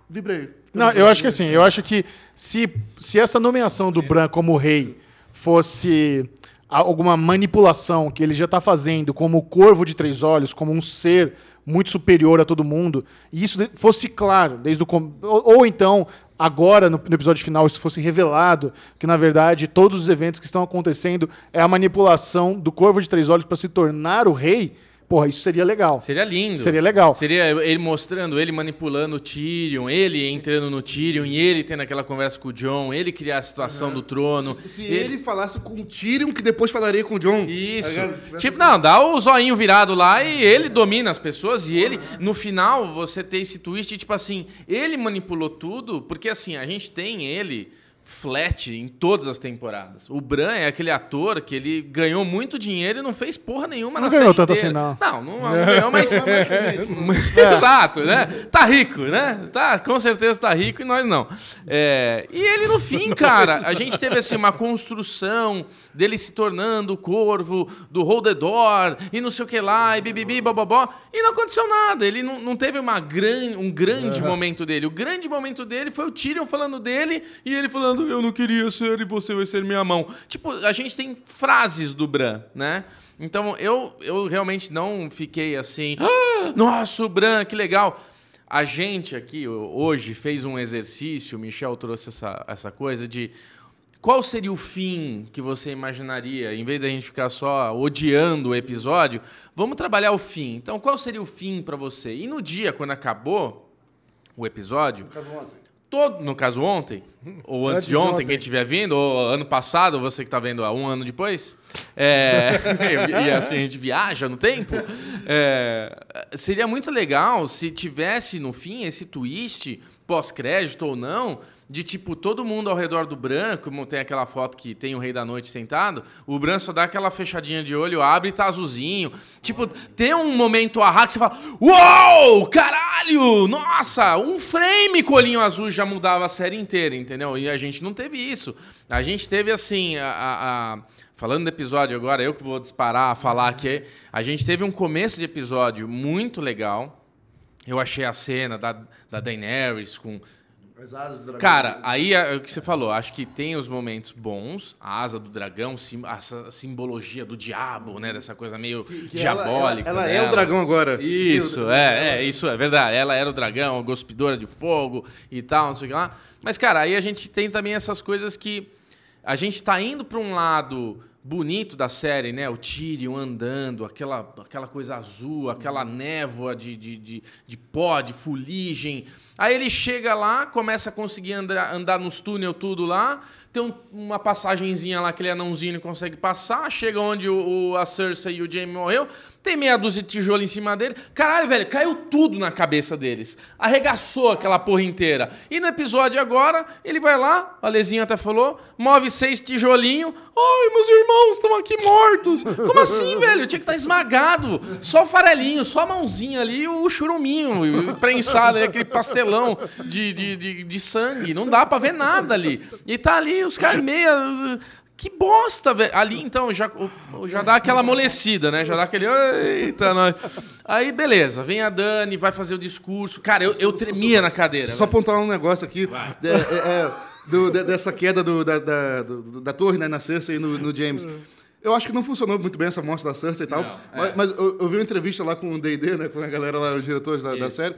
vibrei. Não, eu acho que assim, eu acho que se, se essa nomeação do Bran como rei fosse alguma manipulação que ele já está fazendo como corvo de três olhos, como um ser muito superior a todo mundo, e isso fosse claro desde o ou, ou então agora no, no episódio final isso fosse revelado que na verdade todos os eventos que estão acontecendo é a manipulação do corvo de três olhos para se tornar o rei, porra, isso seria legal. Seria lindo. Seria legal. Seria ele mostrando, ele manipulando o Tyrion, ele entrando no Tyrion e ele tendo aquela conversa com o John, ele criar a situação do trono. Se ele falasse com o Tyrion, que depois falaria com o John. Isso. Tá Tipo, não, dá o zoinho virado lá e ele domina as pessoas e ele, no final, você tem esse twist, tipo assim, ele manipulou tudo, porque assim, a gente tem ele flat em todas as temporadas. O Bran é aquele ator que ele ganhou muito dinheiro e não fez porra nenhuma Não na ganhou série tanto assim, não. Não, não ganhou, mas... Exato, né? Tá rico, né? Tá, com certeza tá rico e nós não. É, e ele no fim, cara, a gente teve assim uma construção dele se tornando o corvo do Hold the Door e não sei o que lá, e bibibi, bababó, e não aconteceu nada. Ele não, não teve uma gran, um grande momento dele. O grande momento dele foi o Tyrion falando dele e ele falando, eu não queria ser e você vai ser minha mão. Tipo, a gente tem frases do Bran, né? Então, eu, eu realmente não fiquei assim, ah, nossa, o Bran, que legal. A gente aqui hoje fez um exercício, o Michel trouxe essa, essa coisa de qual seria o fim que você imaginaria? Em vez da gente ficar só odiando o episódio, vamos trabalhar o fim. Então, qual seria o fim para você? E no dia, quando acabou o episódio, ontem. Todo, no caso ontem, ou antes, Antes de ontem, ontem. quem estiver vindo, ou ano passado, você que está vendo há um ano depois, é, e assim a gente viaja no tempo, é, seria muito legal se tivesse no fim esse twist, pós-crédito ou não, de tipo, todo mundo ao redor do Bran, como tem aquela foto que tem o Rei da Noite sentado, o Bran só dá aquela fechadinha de olho, abre e tá azulzinho. Tipo, tem um momento arra que você fala, uou, caralho, nossa, um frame colinho azul já mudava a série inteira, entendeu? E a gente não teve isso. A gente teve, assim, a- a- a Falando do episódio agora, eu que vou disparar, falar aqui. A gente teve um começo de episódio muito legal. Eu achei a cena da, da Daenerys com As asas do dragão. Cara, aí é o que você falou. Acho que tem os momentos bons. A asa do dragão, essa simbologia do diabo, né? Dessa coisa meio Que ela- diabólica. Ela, ela é dela. o dragão agora. Isso, Sim, é, é, isso é verdade. Ela era o dragão, a gospidora de fogo e tal, não sei o que lá. Mas, cara, aí a gente tem também essas coisas que a gente tá indo para um lado bonito da série, né? O Tyrion andando, aquela, aquela coisa azul, aquela névoa de, de, de, de pó, de fuligem. Aí ele chega lá, começa a conseguir andar, andar nos túnel tudo lá. Tem um- uma passagenzinha lá que ele anãozinho não consegue passar. Chega onde o, o- a Cersei e o Jaime morreu. Tem meia dúzia de tijolo em cima dele. Caralho, velho, caiu tudo na cabeça deles. Arregaçou aquela porra inteira. E no episódio agora, ele vai lá, a Lezinha até falou, move seis tijolinhos. Ai, meus irmãos estão aqui mortos. Como assim, velho? Tinha que estar esmagado. Só o farelinho, só a mãozinha ali e o churuminho e prensado, aquele de, de, de, de sangue. Não dá pra ver nada ali. E tá ali os caras meia... Que bosta, velho. Ali, então, já, já dá aquela amolecida, né? Já dá aquele... Eita, nós. Aí, beleza. Vem a Dani, vai fazer o discurso. Cara, eu, eu tremia na cadeira. Só apontar um negócio aqui. É, é, é, do- de- dessa queda do- da, da, do- da torre, né, na Cersei e no, no James. Eu acho que não funcionou muito bem essa mostra da Cersei e tal. Não, mas é. mas eu, eu vi uma entrevista lá com o D&D, né, com a galera lá, os diretores da, da série.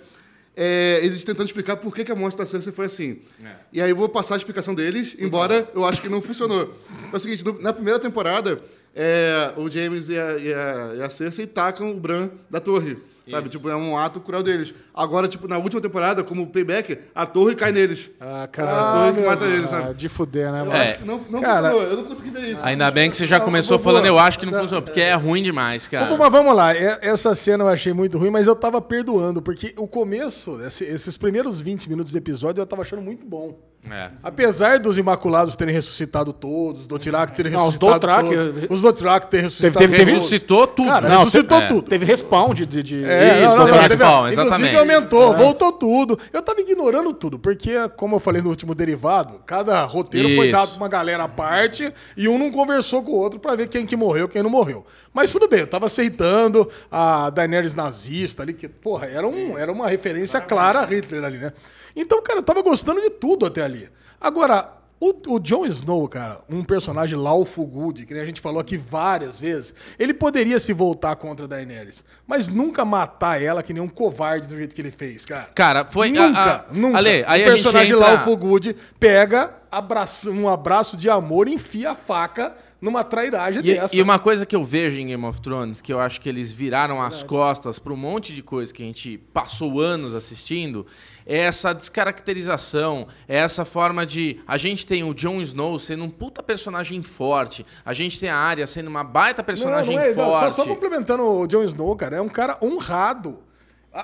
É, eles tentando explicar por que, que a mostra da Cersei foi assim. É. E aí eu vou passar a explicação deles, embora eu acho que não funcionou. É o seguinte, no- na primeira temporada, é, o James e a, e, a, e a Cersei tacam o Bran da torre. Sabe? Tipo, é um ato cruel deles. Agora, tipo, na última temporada, como payback, a torre cai neles. Ah, a cara. torre que mata eles, sabe? de fuder, né? Eu mano? É. acho que não, não Cara- funcionou, eu não consegui ver isso. Ainda bem que você já Não, começou falando, eu acho que não funciona, porque é ruim demais, cara. Mas vamos lá, essa cena eu achei muito ruim, mas eu tava perdoando, porque o começo, esse- esses primeiros 20 minutos do episódio, eu tava achando muito bom. É. Apesar dos Imaculados terem ressuscitado todos, do Tirac terem Não, os ressuscitado Dothraki- todos, os Dothraki terem ressuscitado teve- teve- todos. Ressuscitou tudo. Cara, Não, ressuscitou é. tudo. Teve respawn de. de, de- É, Isso, não, não, teve respawn, teve- exatamente. Inclusive aumentou, voltou tudo. Eu tava ignorando tudo, porque, como eu falei no último derivado, cada roteiro foi Isso. dado pra uma galera à parte e um não conversou com o outro pra ver quem que morreu quem não morreu. Mas tudo bem, eu tava aceitando a Daenerys nazista ali, que, porra, era, um, era uma referência clara a Hitler ali, né? Então, cara, eu tava gostando de tudo até ali. Agora, o, o Jon Snow, cara, um personagem lawful good, que nem a gente falou aqui várias vezes, ele poderia se voltar contra a Daenerys, mas nunca matar ela que nem um covarde do jeito que ele fez, cara. Cara, foi. nunca, a- a- nunca. Ale, aí o a gente personagem entra- lawful good pega, abraça, um abraço de amor e enfia a faca numa trairagem E, dessa. e uma coisa que eu vejo em Game of Thrones, que eu acho que eles viraram as costas para um monte de coisa que a gente passou anos assistindo, é essa descaracterização, é essa forma de. A gente tem o Jon Snow sendo um puta personagem forte, a gente tem a Arya sendo uma baita Não, personagem não é, não, forte. só, só complementando o Jon Snow, cara, é um cara honrado.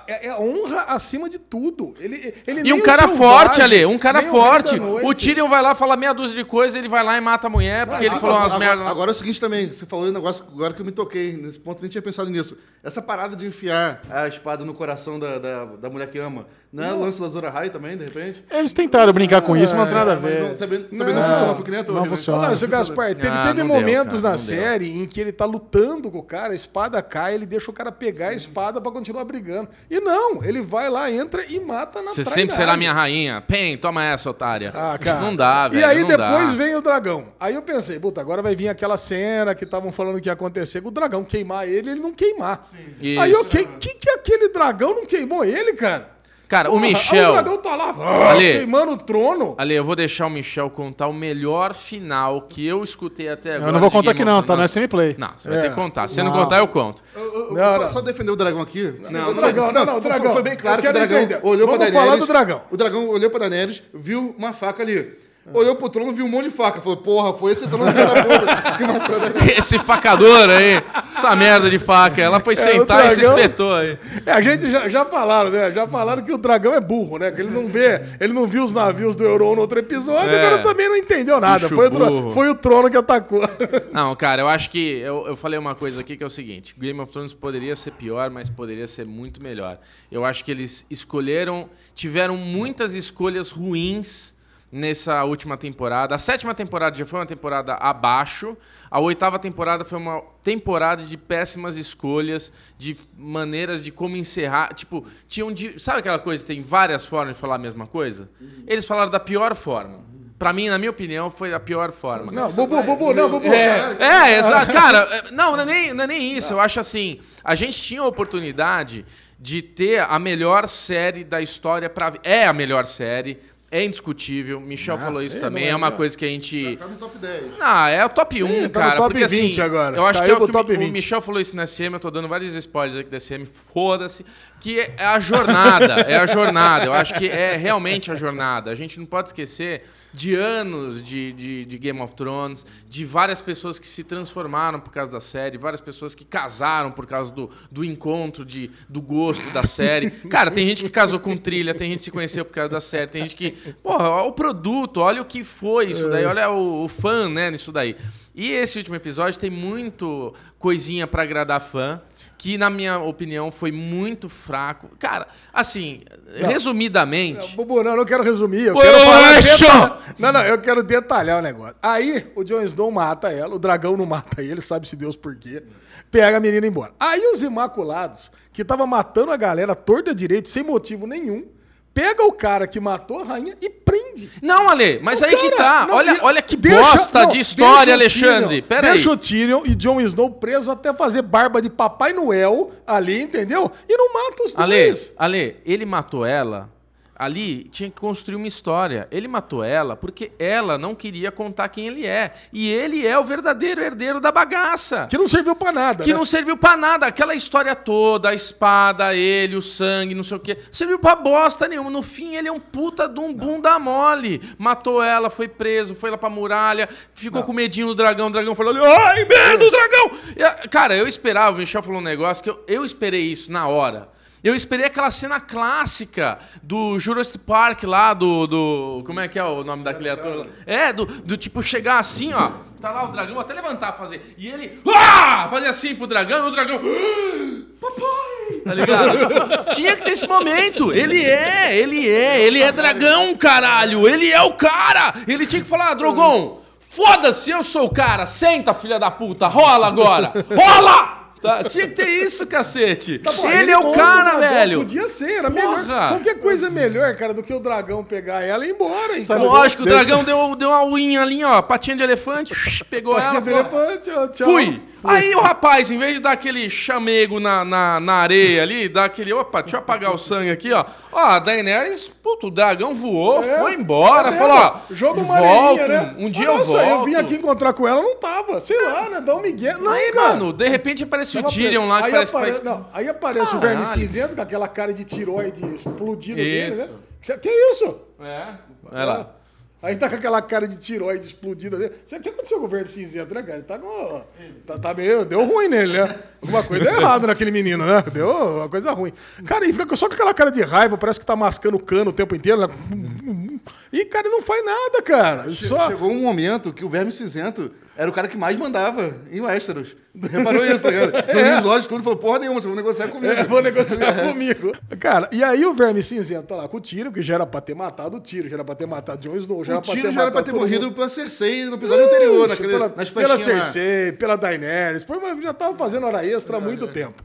É, é honra acima de tudo. Ele, ele E nem um cara selvagem, forte, Ale, um cara forte. O Tyrion vai lá, fala meia dúzia de coisa, ele vai lá e mata a mulher, porque ele Ah, falou umas merdas. Agora, é o seguinte também, você falou um negócio agora que eu me toquei. Nesse ponto eu nem tinha pensado nisso. Essa parada de enfiar a espada no coração da, da, da mulher que ama, não é lance da Zora High também, de repente? Eles tentaram brincar com isso, mas não tem nada a Mas não, ver. também também não, funciona, foi que nem a torre, não né? funciona. Não, seu Gaspar, teve, Ah, teve não deu, momentos cara, na não deu. série em que ele tá lutando com o cara, a espada cai, ele deixa o cara pegar a espada pra continuar brigando. E não, ele vai lá, entra e mata na Você sempre será minha rainha. Pem, toma essa, otária. Ah, cara. Não dá, velho. E aí não depois dá. vem o dragão. Aí eu pensei, puta, agora vai vir aquela cena que estavam falando que ia acontecer com o dragão queimar ele, ele não queimar. Isso. Aí, ok, que que aquele dragão não queimou ele, cara? Cara, o Porra, aí Michel. O dragão tá lá, ah, Ale. queimando o trono. Ali, eu vou deixar o Michel contar o melhor final que eu escutei até agora. Eu não vou contar Game aqui não, tá? Não é semi-play. Não, você vai É. ter que contar. Se você não Não. contar, eu conto. Eu- eu- Não, só, não. só defender o dragão aqui. Não, O dragão, não, não, o dragão. Foi bem claro Eu que o dragão entender. olhou pra Vamos Daenerys. falar do dragão. O dragão olhou pra Daenerys, viu uma faca ali. Olhou pro trono, viu um monte de faca. Falou, porra, foi esse trono que matou. Esse facador aí, essa merda de faca, ela foi É, sentar o e se dragão- espetou aí. É, a gente já, já falaram, né? Já falaram que o dragão é burro, né? Que ele não vê, ele não viu os navios do Euron no outro episódio, É. agora também não entendeu nada. Foi o, foi o trono que atacou. Não, cara, eu acho que. Eu, eu falei uma coisa aqui que é o seguinte: Game of Thrones poderia ser pior, mas poderia ser muito melhor. Eu acho que eles escolheram. Tiveram muitas escolhas ruins nessa última temporada. A sétima temporada já foi uma temporada abaixo. A oitava temporada foi uma temporada de péssimas escolhas, de maneiras de como encerrar. Tipo, tinham. de- sabe aquela coisa? Tem várias formas de falar a mesma coisa? Eles falaram da pior forma. Pra mim, na minha opinião, foi a pior forma. Não, Bubu, Bubu, não, Bubu. É, é, exato. Cara, é, não, não é, nem, não é nem isso. Eu acho assim, a gente tinha a oportunidade de ter a melhor série da história para É a melhor série, é indiscutível. Michel falou isso é, também, é, é uma não. coisa que a gente... Tá no top 10. Não, é o top 1, Sim, tá no cara. top porque 20 assim, agora. eu acho Caiu que é o que top o, 20. o Michel falou isso na SM, eu tô dando vários spoilers aqui da SM, foda-se, que é a jornada, é a jornada. Eu acho que é realmente a jornada. A gente não pode esquecer de anos de, de, de Game of Thrones, de várias pessoas que se transformaram por causa da série, várias pessoas que casaram por causa do, do encontro, de, do gosto da série. Cara, tem gente que casou com trilha, tem gente que se conheceu por causa da série, tem gente que. Porra, olha o produto, olha o que foi isso daí, olha o, o fã, né, nisso daí. E esse último episódio tem muito coisinha pra agradar fã, que na minha opinião foi muito fraco. Cara, assim, resumidamente. Bubu, não, eu não quero resumir. Eu Ô, quero falar Exo! deta- Não, não, eu quero detalhar o negócio. Aí o Jon Snow mata ela, o dragão não mata ele, sabe-se Deus por quê. Pega a menina embora. Aí os Imaculados, que tava matando a galera torta direito, sem motivo nenhum, pega o cara que matou a rainha e prende. Não, Ale, mas aí que Cara, tá. não, olha, olha que deixa- bosta não, de história, o Alexandre. Tyrion- Pera aí. Deixa o Tyrion e Jon Snow preso até fazer barba de Papai Noel ali, entendeu? E não mata os Ale, dois. Ale, ele matou ela. Ali tinha que construir uma história. Ele matou ela porque ela não queria contar quem ele é. E ele é o verdadeiro herdeiro da bagaça. Que não serviu pra nada. Que né? não serviu pra nada. Aquela história toda, a espada, ele, o sangue, não sei o quê. Serviu pra bosta nenhuma. No fim, ele é um puta de um bunda mole. Matou ela, foi preso, foi lá pra muralha, ficou com medinho do dragão. O dragão falou: ai, merda, o dragão! Cara, eu esperava, o Michel falou um negócio que eu, eu esperei isso na hora. Eu esperei aquela cena clássica do Jurassic Park lá, do, do. Como é que é o nome daquele ator? lá? É, do, do tipo chegar assim, ó. Tá lá o dragão, até levantar, fazer. E ele. Ah! Fazer assim pro dragão, e o dragão. "Ah, Papai! Tá ligado? Tinha que ter esse momento. Ele é, ele é, ele é dragão, caralho. Ele é o cara. Ele tinha que falar, "Ah, Drogon, foda-se, eu sou o cara. Senta, filha da puta. Rola agora. Rola! Tá, tinha que ter isso, cacete. Tá bom, ele, é o cara, dragão, velho. Podia ser, era Porra. melhor. Qualquer coisa é melhor, cara, do que o dragão pegar ela e ir embora. Então. Lógico, o dragão deu, deu uma unha ali, ó, patinha de elefante, pegou Patinha ela. de falou, elefante, ó, tchau. Fui. Aí o rapaz, em vez de dar aquele chamego na, na, na areia ali, dá aquele, opa, deixa eu apagar o sangue aqui, ó. Ó, a Daenerys, puto, o dragão voou, É, foi embora, é falou, ó, uma volto, areinha, né? um dia Ah, eu nossa, volto. eu vim aqui encontrar com ela, não tava. Sei lá, né? Dá um migué. Não, Aí, cara. mano, de repente aparece o Tava Tyrion lá, que aí parece que apare... vai... Não, aí aparece o verme cinzento com aquela cara de tiroide explodido dele, Isso. né? Que, que isso? É, olha lá. Aí tá com aquela cara de tiroide explodida dele. Sabe o que aconteceu com o verme cinzento, né, cara? Ele tá com. Tá, tá meio. Deu ruim nele, né? Alguma coisa deu errado naquele menino, né? Deu uma coisa ruim. Cara, e fica só com aquela cara de raiva, parece que tá mascando cano o tempo inteiro, né? E, cara, não faz nada, cara. Só. Chegou um momento que o Verme Cinzento era o cara que mais mandava em Westeros. Reparou isso, tá ligado? É. No Lodge, tudo falou, porra nenhuma, vocês vão negociar comigo. É, vou negociar comigo. Cara, e aí o Verme Cinzento tá lá com o tiro, que já era pra ter matado o tiro, já era pra ter matado Jon Snow, já O era pra tiro ter já era pra matado ter morrido mundo. pela Cersei no episódio anterior, naquele, pela, nas pela festinhas lá. Cersei, pela Daenerys, pô, mas já tava fazendo hora extra há muito tempo.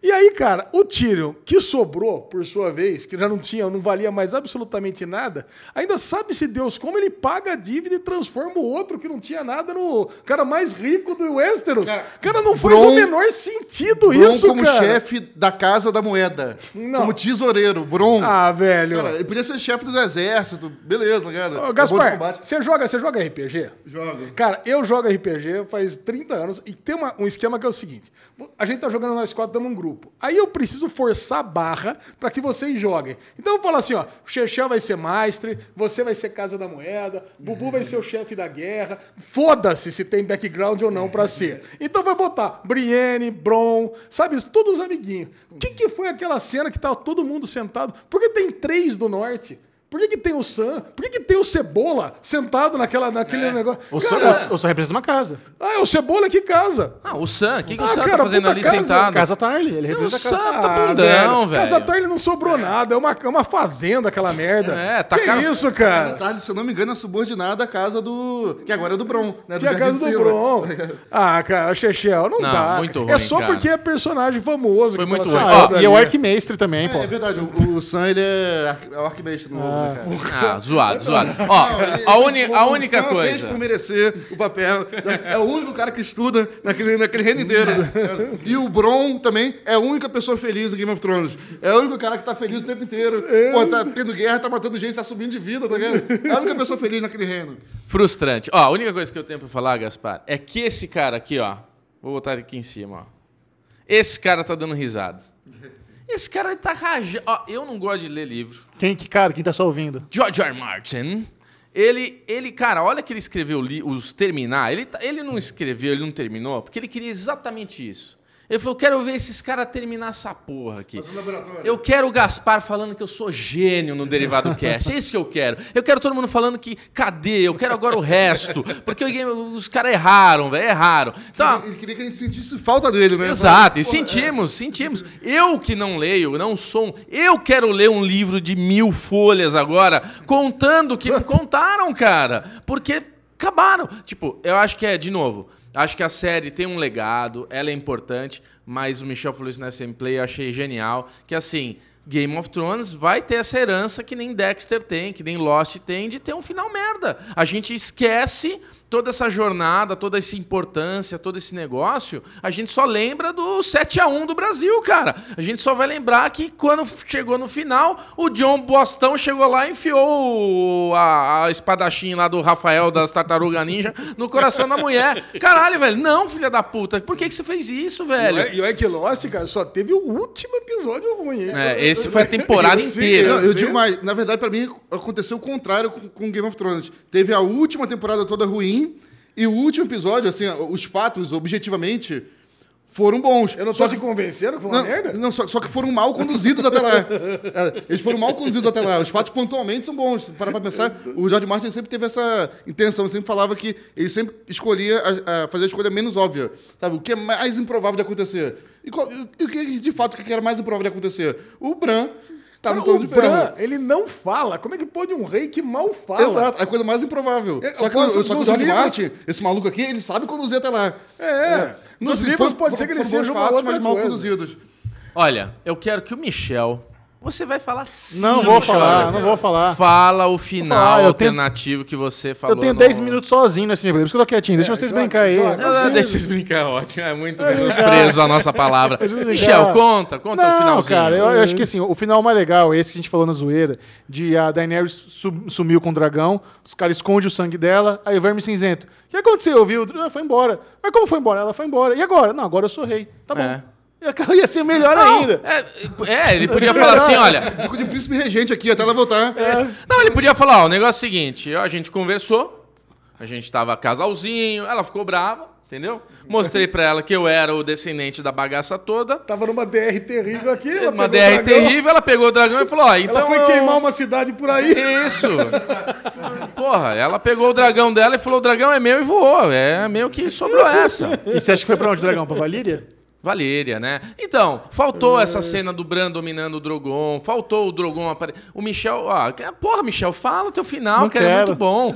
E aí, cara, o Tyrion, que sobrou, por sua vez, que já não tinha, não valia mais absolutamente nada, ainda sabe-se Deus como ele paga a dívida e transforma o outro que não tinha nada no cara mais rico do Westeros. Cara, cara não faz Bron- o menor sentido Bron isso, como cara. chefe da Casa da Moeda. Não. Como tesoureiro, Bron. Ah, velho. Cara, ele podia ser chefe do exército. Beleza, tá ligado? Ô, Gaspar, você joga, você joga RPG? Joga. Cara, eu jogo RPG faz 30 anos e tem uma- um esquema que é o seguinte: a gente tá jogando nós quatro, estamos um grupo. Aí eu preciso forçar a barra para que vocês joguem. Então eu falo assim: ó, o vai ser mestre, você vai ser Casa da Moeda, Bubu vai ser o chefe da guerra. Foda-se se tem background ou não pra ser. Então vai botar Brienne, Bron, sabe, isso, todos os amiguinhos. O que, que foi aquela cena que tá todo mundo sentado? Porque tem três do norte. Por que, que tem o Sam? Por que, que tem o Cebola sentado naquela, naquele negócio? O Sam, Cara, o- o Sam representa uma casa. ah, é o Cebola que casa. Ah, o Sam, o que, que Ah, o Sam cara, tá fazendo ali casa, sentado? Casa Tarly, ele Não, o representa a Sam casa. tá bundão, velho. Casa Tarly não sobrou nada. É uma, é uma fazenda aquela merda. É, tá que cara- isso, cara? tarde, se eu não me engano, é subordinada à casa do. Que agora é do Bron, né? Que é a casa do. Bron. Ah, cara, Chechel, não, Não, dá. muito é ruim, só cara. porque é personagem famoso. Foi que muito ruim. Ah, e é o. Arquimestre também, pô. É, é verdade, o, o Sam ele é, é o arquimestre no Ah. né, cara? Ah, zoado, zoado. Ó, a, uni- a O única fez coisa. por merecer o papel. É o único cara que estuda naquele, naquele reino inteiro. E o Bron também é a única pessoa feliz em Game of Thrones. É o único cara que tá feliz o tempo inteiro. Pô, tá tendo guerra, tá matando gente, tá subindo de vida, tá ligado? É a única pessoa feliz naquele reino. Frustrante. Ó, a única coisa que eu tenho pra falar, Gaspar, é que esse cara aqui, ó. Vou botar ele aqui em cima, ó. Esse cara tá dando risada. Esse cara tá rajando. Ó, eu não gosto de ler livro. Quem, que, cara, quem tá só ouvindo? George R. Martin, ele, ele, cara, olha que ele escreveu li- os terminar. Ele, tá- ele não escreveu, ele não terminou, porque ele queria exatamente isso. Ele falou: eu quero ver esses caras terminar essa porra aqui. Eu quero o Gaspar falando que eu sou gênio no Derivado Cast. É isso que eu quero. Eu quero todo mundo falando que cadê? Eu quero agora o resto. Porque os caras erraram, velho, erraram. Então, Ele queria que a gente sentisse falta dele, né? Exato, e sentimos, sentimos. Eu que não leio, não sou um. Eu quero ler um livro de mil folhas agora, contando o que não contaram, cara. Porque acabaram. Tipo, eu acho que é, de novo, acho que a série tem um legado, ela é importante, mas o Michel falou isso na Gameplay, eu achei genial. Que assim. Game of Thrones vai ter essa herança que nem Dexter tem, que nem Lost tem, de ter um final merda. A gente esquece toda essa jornada, toda essa importância, todo esse negócio, a gente só lembra do 7 a 1 do Brasil, cara. A gente só vai lembrar que quando chegou no final, o John Bostão chegou lá e enfiou a, a espadachim lá do Rafael das Tartaruga Ninja no coração da mulher. Caralho, velho. Não, filha da puta. Por que, que você fez isso, velho? E o Lost, cara, só teve o último episódio ruim. hein? É, esse foi a temporada Esse- inteira. Não, eu Sim. digo mais, na verdade, pra mim, aconteceu o contrário com, com Game of Thrones. Teve a última temporada toda ruim, e o último episódio, assim, os fatos, objetivamente, foram bons. Eu não só te que, convencendo que foi uma não, merda? não, só, só que foram mal conduzidos até lá. É, Eles foram mal conduzidos até lá. Os fatos pontualmente são bons. Para pra pensar, o George Martin sempre teve essa intenção, ele sempre falava que ele sempre escolhia a, a fazer a escolha menos óbvia. Sabe? O que é mais improvável de acontecer. E, qual- e o que, de fato, que era mais improvável de acontecer? O Bran tá no trono de ferro. Bran, ele não fala. Como é que pode um rei que mal fala? Exato, é a coisa mais improvável. Eu só que, posso- só que o nos George livros- Martin, esse maluco aqui, ele sabe conduzir até lá. É. Então, Nos assim, livros pode ser que ele seja uma fatos, outra mas mal conduzidos. Olha, eu quero que o Michel. Você vai falar sim. Não vou falar, não vou falar. Fala o final falar, eu tenho- alternativo que você falou. Eu tenho no- 10 minutos sozinho nesse nível, por isso que eu tô quietinho. Deixa vocês joga, brincar aí. joga. Não Não, precisa. deixa vocês brincar, é ótimo. É muito menosprezo a nossa palavra. Michel, conta, conta o Não, finalzinho. cara, eu, eu acho que assim, o final mais legal é esse que a gente falou na zoeira, de a Daenerys su- sumiu com o dragão, os caras escondem o sangue dela, aí o verme cinzento. O que aconteceu? Eu vi, o ah, foi embora. Mas como foi embora? Ela foi embora. E agora? Não, agora eu sou rei. Tá bom. É. Ia- Ia ser melhor ainda. É, é, ele podia falar assim, olha. Fico de príncipe regente aqui até ela voltar. Não, ele podia falar, ó, o negócio é o seguinte, a gente conversou, a gente tava casalzinho, ela ficou brava, entendeu? Mostrei pra ela que eu era o descendente da bagaça toda. Tava numa DR terrível aqui. ela Uma pegou o DR terrível, ela pegou o dragão e falou, ó, então Ela foi eu- queimar uma cidade por aí. Isso! Porra, ela pegou o dragão dela e falou: o dragão é meu e voou. É meio que sobrou essa. E você acha que foi pra onde, dragão? Pra Valíria? Valéria, né? Então, faltou essa cena do Bran dominando o Drogon, faltou o Drogon aparecer. O Michel, ó, que- porra, Michel, fala o teu final, Não que era muito bom.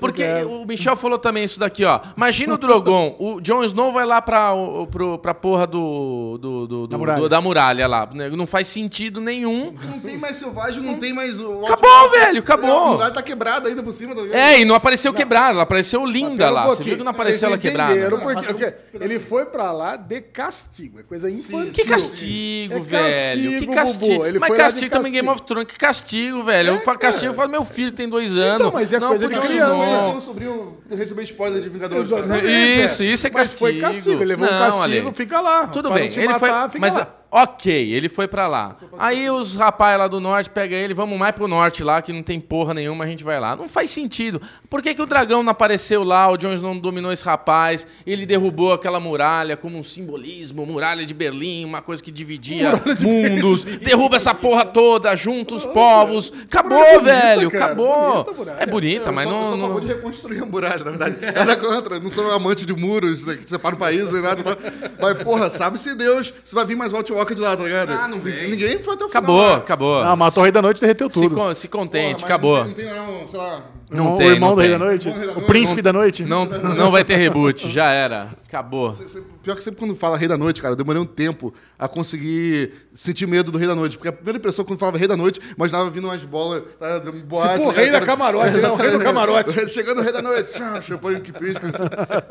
Porque o Michel falou também isso daqui, ó. Imagina o Drogon, o Jon Snow vai lá pra, o- pro, pra porra do, do, do- Da do- muralha. do- da muralha lá. né? Não faz sentido nenhum. Não tem mais selvagem, não tem mais o. Acabou, velho, A acabou. muralha tá quebrada ainda por cima. Tá? É, e não apareceu quebrada, ela apareceu linda Pera um lá. Você viu que não apareceu Vocês ela quebrada? Não, porque- porque ele foi pra lá de castigo. É coisa infantil. Que castigo, É velho. castigo, que castigo. Ele Mas de castigo também Game castigo. of Thrones. Que castigo, velho. eu falo castigo, eu falo meu filho tem dois anos. Então, mas é não, coisa de por criança. Não. Meu sobrinho recebeu spoiler de Vingadores. Exatamente. cara. Isso, isso é Mas foi castigo. castigo. Ele levou um Não, castigo, Ale. fica lá. Tudo Pra bem, não te ele matar, foi. fica Mas, lá. Ok, ele foi pra lá. Aí os rapazes lá do norte pegam ele, vamos mais pro norte lá, que não tem porra nenhuma, a gente vai lá. Não faz sentido. Por que, que o dragão não apareceu lá, o Jon Snow não dominou esse rapaz, ele derrubou aquela muralha como um simbolismo, muralha de Berlim, uma coisa que dividia mundos, derruba essa porra toda, junta os povos. Acabou, é bonita, velho, cara, acabou. bonita. É bonita, mas não. eu sou a favor de reconstruir a muralha, na verdade. Nada contra. Não sou um amante de muros né, que separam o país nem nada. Mas, porra, sabe-se Deus se vai vir mais White Walker de lá, tá ligado? Ah, não vem. Ninguém foi até o Acabou, final. né? acabou. Ah, matou o Rei da Noite e derreteu se, tudo. con- se Porra, contente, acabou. Não tem, não tem, não, sei lá. Não o tem, irmão não do Rei da. Noite? Da O Noite. príncipe da noite? Não, não vai ter reboot, já era. Acabou. Pior que sempre quando fala Rei da Noite, cara, eu demorei um tempo a conseguir sentir medo do Rei da Noite. Porque a primeira impressão quando falava Rei da Noite, imaginava vindo umas bolas, tá, Tipo o né, rei da cara? camarote, né? O rei do camarote. Chegando o Rei da Noite, tchau, champanhe que pisca.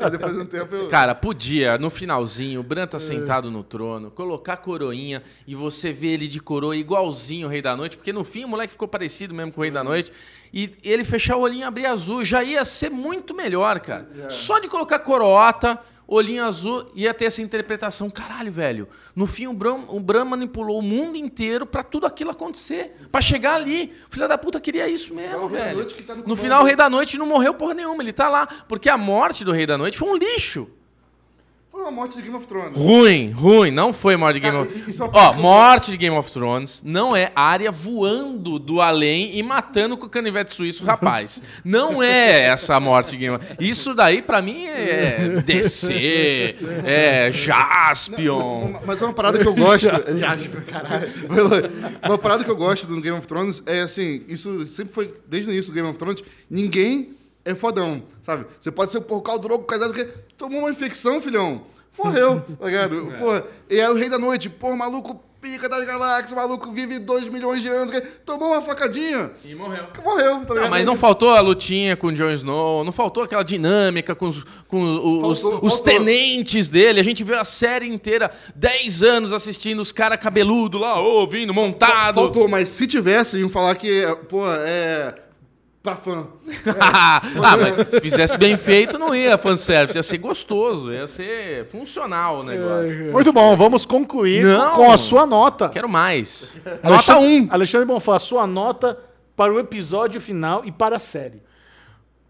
Aí depois de um tempo eu... Cara, podia, no finalzinho, o Bran tá sentado no trono, colocar a coroinha e você vê ele de coroa igualzinho o Rei da Noite, porque no fim o moleque ficou parecido mesmo com o Rei da Noite. E ele fechar o olhinho e abrir azul já ia ser muito melhor, cara. Só de colocar coroata, olhinho azul, ia ter essa interpretação. Caralho, velho. No fim, o Bran, o Bran manipulou o mundo inteiro pra tudo aquilo acontecer. Pra chegar ali. O filho da puta queria isso mesmo, velho. Tá no no final, o Rei da Noite não morreu porra nenhuma. Ele tá lá. Porque a morte do Rei da Noite foi um lixo. Foi uma morte de Game of Thrones. Ruim, ruim. Não foi morte de Game Cara, of é uma Ó, morte de Game of Thrones não é área voando do além e matando com o canivete suíço o rapaz. não é essa morte de Game of Isso daí, pra mim, é DC, é Jaspion. Uma- Mas uma parada que eu gosto. Tipo, caralho. Uma parada que eu gosto do Game of Thrones é assim: isso sempre foi, desde o início do Game of Thrones, ninguém é fodão, sabe? Você pode ser por causa do Drogo casado que tomou uma infecção, filhão. Morreu, tá ligado? Porra, e é o Rei da Noite, pô, maluco pica das galáxias, maluco vive 2 milhões de anos, que- tomou uma facadinha, E morreu. morreu, tá Não, ligado? mas não faltou a lutinha com o Jon Snow, não faltou aquela dinâmica com os, com os, Faltou, os faltou. tenentes dele. A gente viu a série inteira, 10 anos assistindo os caras cabeludo lá, ô, vindo, montado. Faltou, mas se tivesse, iam falar que, pô, é. Pra fã. ah, mas se fizesse bem feito, não ia fanservice, ia ser gostoso, ia ser funcional o negócio. Muito bom, vamos concluir Não. com a sua nota. Quero mais. Nota Alexandre- 1. Alexandre Bonfá, sua nota para o episódio final e para a série.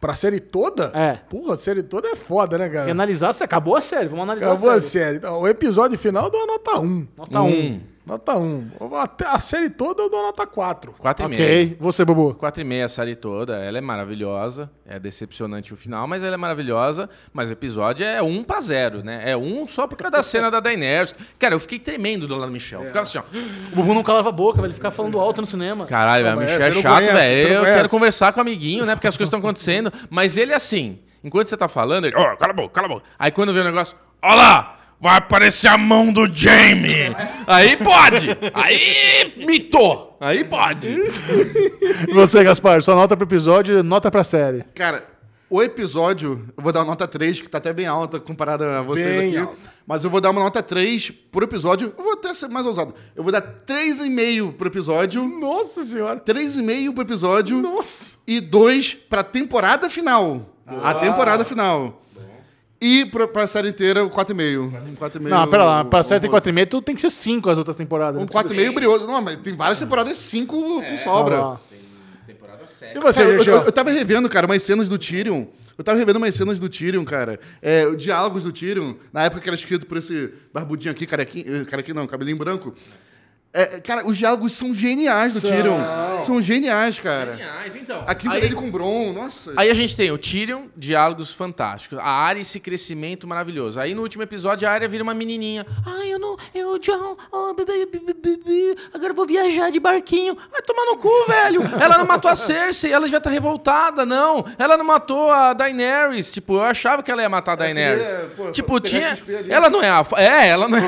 Pra série toda? É. Porra, a série toda é foda, né, E cara? analisar se acabou a série. Vamos analisar Acabou a a série. série. Então, o episódio final eu dou a nota 1. Nota 1. Um. Nota 1. Até a série toda eu dou nota 4. 4,5. Ok. Você, Bubu. 4,5 a série toda, ela é maravilhosa, é decepcionante o final, mas ela é maravilhosa, mas o episódio é 1 pra 0, né? É 1 só por causa da cena da Daenerys. Cara, eu fiquei tremendo do lado do Michel. É. Ficava assim, ó. O Bubu não calava a boca, velho. Ele ficava falando alto no cinema. Caralho, o Michel é chato, velho. Eu quero conversar com o amiguinho, né? Porque as coisas estão acontecendo. Mas ele é assim, enquanto você tá falando, ele, ó, cala a boca, cala a boca. Aí quando vê o negócio, ó lá! Vai aparecer a mão do Jamie! Aí pode! Aí mitou! Aí pode! E você, Gaspar, sua nota pro episódio, nota pra série. Cara, o episódio, eu vou dar uma nota 3, que tá até bem alta comparada a vocês Bem aqui. alta. Mas eu vou dar uma nota 3 pro episódio. Eu vou até ser mais ousado. Eu vou dar 3,5 pro episódio. Nossa senhora. 3,5 pro episódio. Nossa. E 2 pra temporada final. A temporada final. E pra, pra série inteira, 4,5. 4,5. Não, pera lá. Pra série tem honroso. 4,5, tudo tem que ser 5 as outras temporadas. Um Não precisa- 4,5 brioso. Não, mas tem várias temporadas 5 com sobra. Ah, E você, Cara, eu, eu, eu tava revendo, cara, umas cenas do Tyrion. Eu tava revendo umas cenas do Tyrion, cara. É, os diálogos do Tyrion, na época que era escrito por esse barbudinho aqui, carequinho, eh, carequinho não, cabelinho branco. É, cara, os diálogos são geniais do São. Tyrion. São geniais, cara. Geniais, então. Aqui Aí- dele com o Bron, nossa. Aí a gente tem o Tyrion, diálogos fantásticos. A Arya, esse crescimento maravilhoso. Aí no último episódio a Arya vira uma menininha. Ai, eu não. Eu, John. oh, bebê, bebê, bebê, agora eu vou viajar de barquinho. Vai tomar no cu, velho. Ela não matou a Cersei, ela já tá revoltada, não. Ela não matou a Daenerys. Tipo, eu achava que ela ia matar a Daenerys. é, pô, tipo, tinha. Ali. Ela não é a. É, ela não é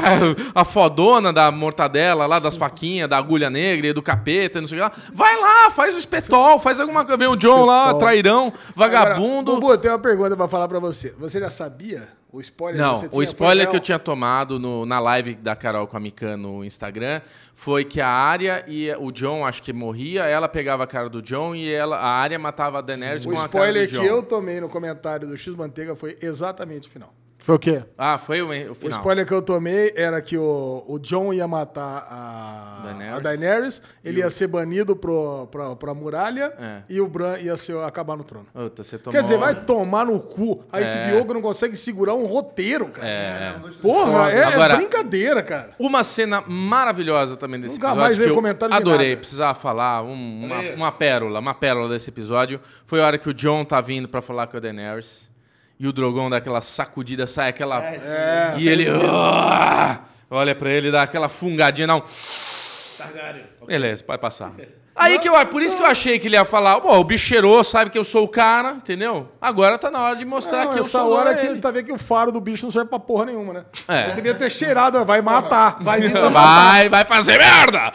a, a fodona da mortadela lá, das faquinhas, da agulha negra e do capeta, não sei o que lá. Vai lá, faz o espetol, faz alguma coisa. Vem o John lá, trairão, vagabundo. Agora, Bubu, eu tenho uma pergunta pra falar pra você. Você já sabia o spoiler Não, que você o spoiler que eu tinha tomado no- na live da Carol com a Mikan no Instagram foi que a Arya e o John, acho que morria, ela pegava a cara do John e ela, a Arya matava a Daenerys O com a cara spoiler do John. que eu tomei no comentário do X Manteiga foi exatamente o final. Foi o quê? Ah, foi o, o O final. spoiler que eu tomei era que o, o John ia matar a Daenerys. a Daenerys, ele ia ser banido pro, pra, pra muralha É. e o Bran ia ser, acabar no trono. Tomou... Quer dizer, vai tomar no cu. A É. HBO que não consegue segurar um roteiro, cara. É. Porra, é, é Agora- brincadeira, cara. Uma cena maravilhosa também desse Nunca episódio. mais que eu comentário Adorei, nada. precisava falar. um- uma, uma pérola, uma pérola desse episódio. Foi a hora que o John tá vindo pra falar com a Daenerys. E o Drogon dá aquela sacudida, sai aquela. É, e ele. "Ah!" olha pra ele, dá aquela fungadinha, não. Beleza, pode passar. Aí que eu, por isso que eu achei que ele ia falar, pô, o bicho cheirou, sabe que eu sou o cara, entendeu? Agora tá na hora de mostrar Não, que eu essa sou hora agora que ele tá vendo que o faro do bicho não serve pra porra nenhuma, né? É. Ele devia ter cheirado, vai matar. Vai vir pra matar. Vai, vai fazer merda!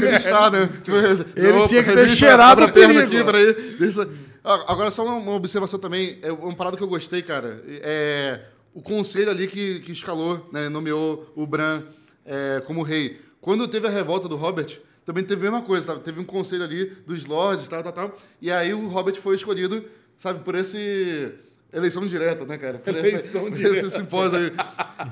Revistar, né? Tipo, Ele tinha que ter cheirado a perna perigo. aqui, peraí. Deixa- Ah, Agora, só uma, observação também. É uma parada que eu gostei, cara. É o conselho ali que, que escalou, né, nomeou o Bran é, como rei. Quando teve a revolta do Robert, também teve a mesma coisa, sabe? Teve um conselho ali dos lords, tal, tal, tal. E aí o Robert foi escolhido, sabe, por esse... Eleição direta, né, cara? Por Eleição esse, direta. Esse simpósio aí.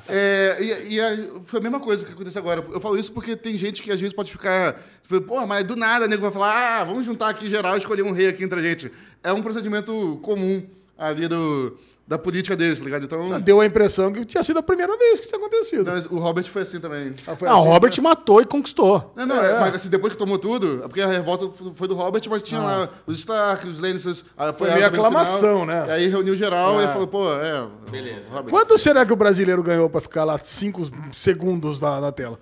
É, e e a- foi a mesma coisa que aconteceu agora. Eu falo isso porque tem gente que às vezes pode ficar. Tipo, Pô, mas do nada o nego vai falar: ah, vamos juntar aqui geral e escolher um rei aqui entre a gente. É um procedimento comum ali do, da política deles, tá ligado? Então. Deu a impressão que tinha sido a primeira vez que isso tinha acontecido. mas o Robert foi assim também. Ah, foi Não, o assim, Robert né? matou e conquistou. Não, não, é, mas assim, depois que tomou tudo, é porque a revolta foi do Robert, mas tinha lá os Stark, os Lannisters. aí Foi meio aclamação, final. né? E aí reuniu geral e falou, pô, é. Beleza. Robert. Quanto será que o brasileiro ganhou pra ficar lá 5 segundos na, na tela?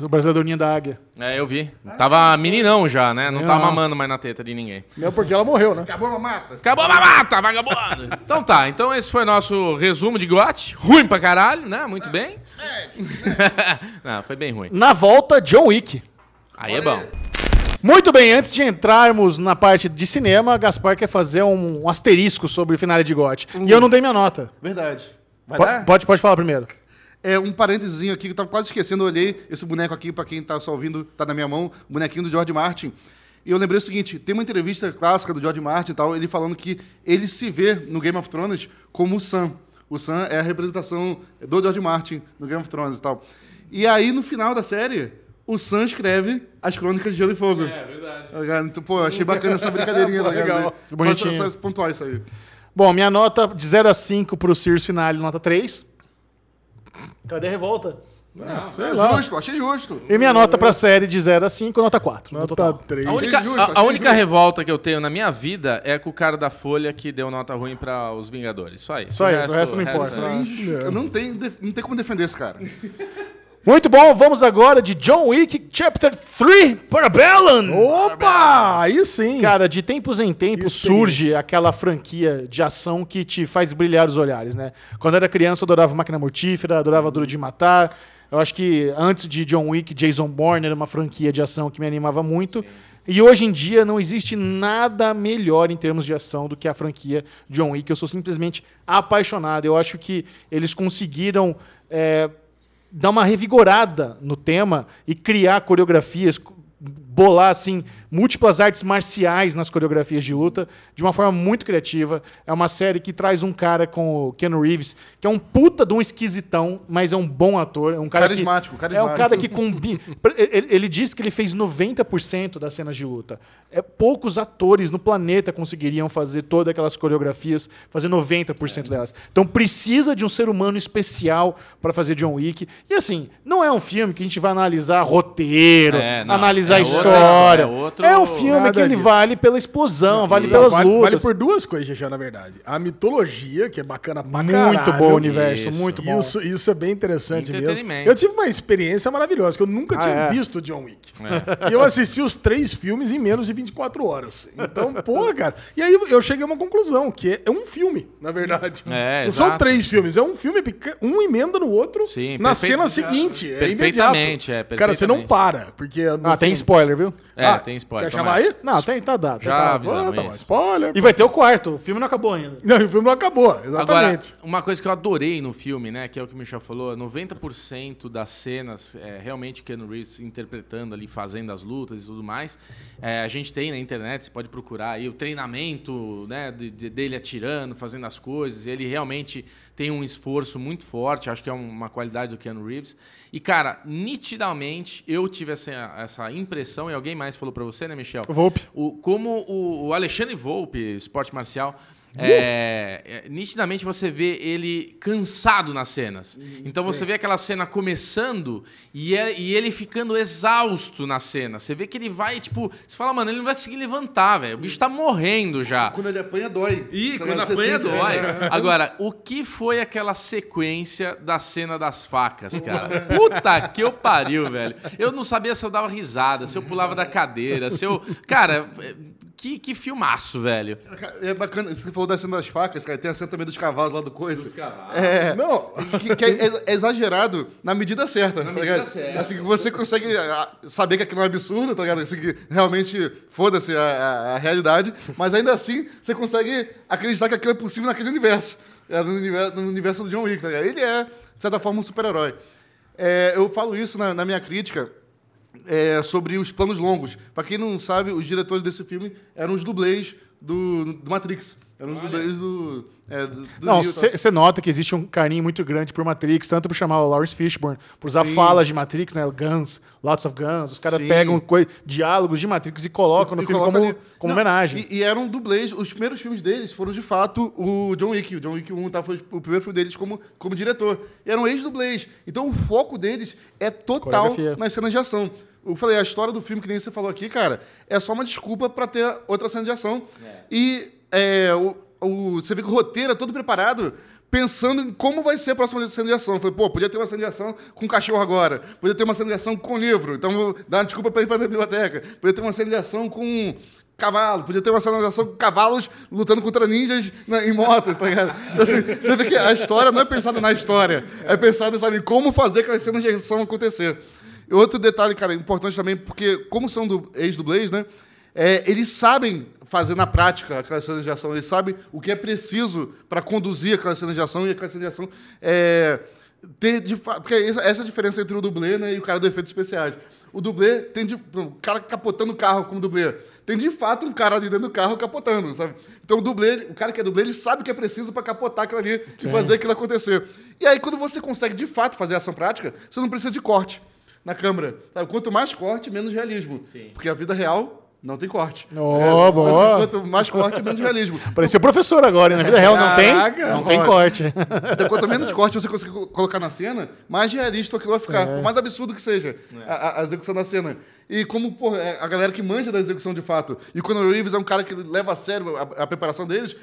O brasileiro ninho da águia. É, eu vi. Tava meninão já, né? Não Não. tava mamando mais na teta de ninguém. Mesmo porque ela morreu, né? Acabou a mamata? Acabou a mamata, vagabundo! então tá, então esse foi nosso resumo de GOT. Ruim pra caralho, né? Muito bem. Não, foi bem ruim. Na volta, John Wick. Aí é bom. Muito bem, antes de entrarmos na parte de cinema, Gaspar quer fazer um, um asterisco sobre o finale de GOT. E eu não dei minha nota. Verdade. Vai Po- dar? pode, pode falar primeiro. É um parênteses aqui que eu tava quase esquecendo, eu olhei esse boneco aqui, pra quem tá só ouvindo, tá na minha mão, bonequinho do George Martin. E eu lembrei o seguinte, tem uma entrevista clássica do George Martin e tal, ele falando que ele se vê no Game of Thrones como o Sam. O Sam é a representação do George Martin no Game of Thrones e tal. E aí, no final da série, o Sam escreve as crônicas de Gelo e Fogo. É verdade. Então, pô, eu achei bacana essa brincadeirinha. tá? Legal. Só- Bonitinho. Só, só pontuar isso aí. Bom, minha nota de 0 a 5 pro Sears Finale, nota 3. Cadê a revolta? Ah, sei lá. Justo, achei justo. E minha nota pra série de 0 a 5, nota 4. No Nota total. 3. A única, justo, a- a, única revolta que eu tenho na minha vida é com o cara da Folha que deu nota ruim pra os Vingadores. Só isso. Só isso, o resto não importa. Isso é. Eu não tenho, não tenho como defender esse cara. Muito bom, vamos agora de John Wick Chapter 3 Parabellum. Opa! Aí sim. Cara, de tempos em tempos surge aquela franquia de ação que te faz brilhar os olhares, né? Quando eu era criança, eu adorava Máquina Mortífera, adorava Duro de Matar. Eu acho que antes de John Wick, Jason Bourne era uma franquia de ação que me animava muito. E hoje em dia não existe nada melhor em termos de ação do que a franquia John Wick. Eu sou simplesmente apaixonado. Eu acho que eles conseguiram é, dar uma revigorada no tema e criar coreografias bolar assim múltiplas artes marciais nas coreografias de luta de uma forma muito criativa. É uma série que traz um cara com o Keanu Reeves, que é um puta de um esquisitão, mas é um bom ator, é um cara Carismático, que, carismático. É um cara que combina. ele, ele diz que ele fez 90% das cenas de luta. É, poucos atores no planeta conseguiriam fazer todas aquelas coreografias, fazer 90% delas. Então precisa de um ser humano especial para fazer John Wick. E assim, não é um filme que a gente vai analisar roteiro, É, não, analisar é história. História, é outro- É um filme Nada que ele disso. vale pela explosão, vale pelas vale, lutas. vale por duas coisas, já na verdade. A mitologia, que é bacana pra Muito caralho. bom o universo, Isso. muito bom. Isso, isso é bem interessante mesmo. Eu tive uma experiência maravilhosa, que eu nunca Ah, tinha é? visto John Wick. E eu assisti os três filmes em menos de 24 horas. Então, porra, cara. E aí eu cheguei a uma conclusão, que é um filme, na verdade. É, Não são três filmes, é um filme, pequeno, um emenda no outro Sim, na perfeito- cena seguinte. É Perfeitamente, imediato. é, Cara, você não para, porque... Ah, tem spoiler, viu? É, Ah, tem spoiler. Quer chamar aí? Não, tem, tá dado. Já Tá, avisamos tá spoiler. E vai ter o quarto, o filme não acabou ainda. Não, o filme não acabou, Agora, exatamente. uma coisa que eu adorei no filme, né, que é o que o Michel falou, 90% das cenas, é, realmente Keanu Reeves interpretando ali, fazendo as lutas e tudo mais. É, a gente tem na internet, você pode procurar aí o treinamento né, de- de- dele atirando, fazendo as coisas. Ele realmente tem um esforço muito forte, acho que é uma qualidade do Keanu Reeves. E, cara, nitidamente eu tive essa, essa impressão, e alguém mais falou pra você, né, Michel? Volpe. O, como o, o Alexandre Volpe, esporte marcial, é, nitidamente você vê ele cansado nas cenas. Então você vê aquela cena começando e, é- e ele ficando exausto na cena. Você vê que ele vai, tipo, você fala, mano, ele não vai conseguir levantar, velho. O bicho tá morrendo já. Quando ele apanha, dói. Ih, Tá quando? Você apanha sente, dói. é. Agora, o que foi aquela sequência da cena das facas, cara? Puta que eu pariu, velho. Eu não sabia se eu dava risada, se eu pulava da cadeira, se eu. Cara, que, que filmaço, velho. É bacana, você falou da cena das facas, cara. Tem a cena também dos cavalos lá do coisa. Dos cavalos. É. Não. Que, que é, é exagerado na medida certa. Na tá medida ligado? certa. Assim, que você consegue ah, saber que aquilo é um absurdo, tá ligado? Assim, que realmente foda-se a, a- a realidade, mas ainda assim você consegue acreditar que aquilo é possível naquele universo. É, no, universo no universo do John Wick, tá ligado? Ele é, de certa forma, um super-herói. É, eu falo isso na, na minha crítica é, sobre os planos longos. Pra quem não sabe, os diretores desse filme eram os dublês do, do Matrix. Eram os dublês do. É, do, do Não, e você nota que existe um carinho muito grande por Matrix, tanto por chamar o Lawrence Fishburne, por usar falas de Matrix, né? Guns, lots of guns. Os caras Sim. pegam diálogos de Matrix e colocam no E filme coloca como, como Não, homenagem. E, e eram dublês, os primeiros filmes deles foram de fato o John Wick. O John Wick 1 tá, foi o primeiro filme deles como, como diretor. E eram ex-dublês. Então o foco deles é total Coreografia. nas cenas de ação. Eu falei, a história do filme, que nem você falou aqui, cara, é só uma desculpa pra ter outra cena de ação. E é, o, o- você vê que o roteiro é todo preparado pensando em como vai ser a próxima cena de ação. Eu falei, pô, podia ter uma cena de ação com cachorro agora. Podia ter uma cena de ação com livro. Então vou dar uma desculpa pra ir pra biblioteca. Podia ter uma cena de ação com cavalo. Podia ter uma cena de ação com cavalos lutando contra ninjas na- em motos, tá ligado? Então, assim, você vê que a história não é pensada na história. É pensada, sabe, em como fazer aquelas cenas de ação acontecer. Outro detalhe, cara, importante também, porque como são do, ex-dublês, né? é, eles sabem fazer na prática aquelas cenas de ação, eles sabem o que é preciso para conduzir aquelas cenas de ação e aquelas cenas de ação é, ter de porque essa, essa é a diferença entre o dublê né, e o cara do efeitos especiais. O dublê tem de, o cara capotando o carro como dublê. Tem de fato um cara ali dentro do carro capotando, sabe? Então o dublê, o cara que é dublê, ele sabe o que é preciso para capotar aquilo ali e fazer aquilo acontecer. E aí quando você consegue de fato fazer ação prática, você não precisa de corte na câmera. sabe? Quanto mais corte, menos realismo. Porque a vida real não tem corte. Oh, É, boa. assim, quanto mais corte, menos realismo. Parecia professor agora, hein? na vida real não tem? Não tem olha. corte. Então, quanto menos corte você conseguir co- colocar na cena, mais realista aquilo vai ficar. Por mais absurdo que seja a, a- a execução da cena. E como é a galera que manja da execução de fato. E o Reeves é um cara que leva a sério a, a preparação deles,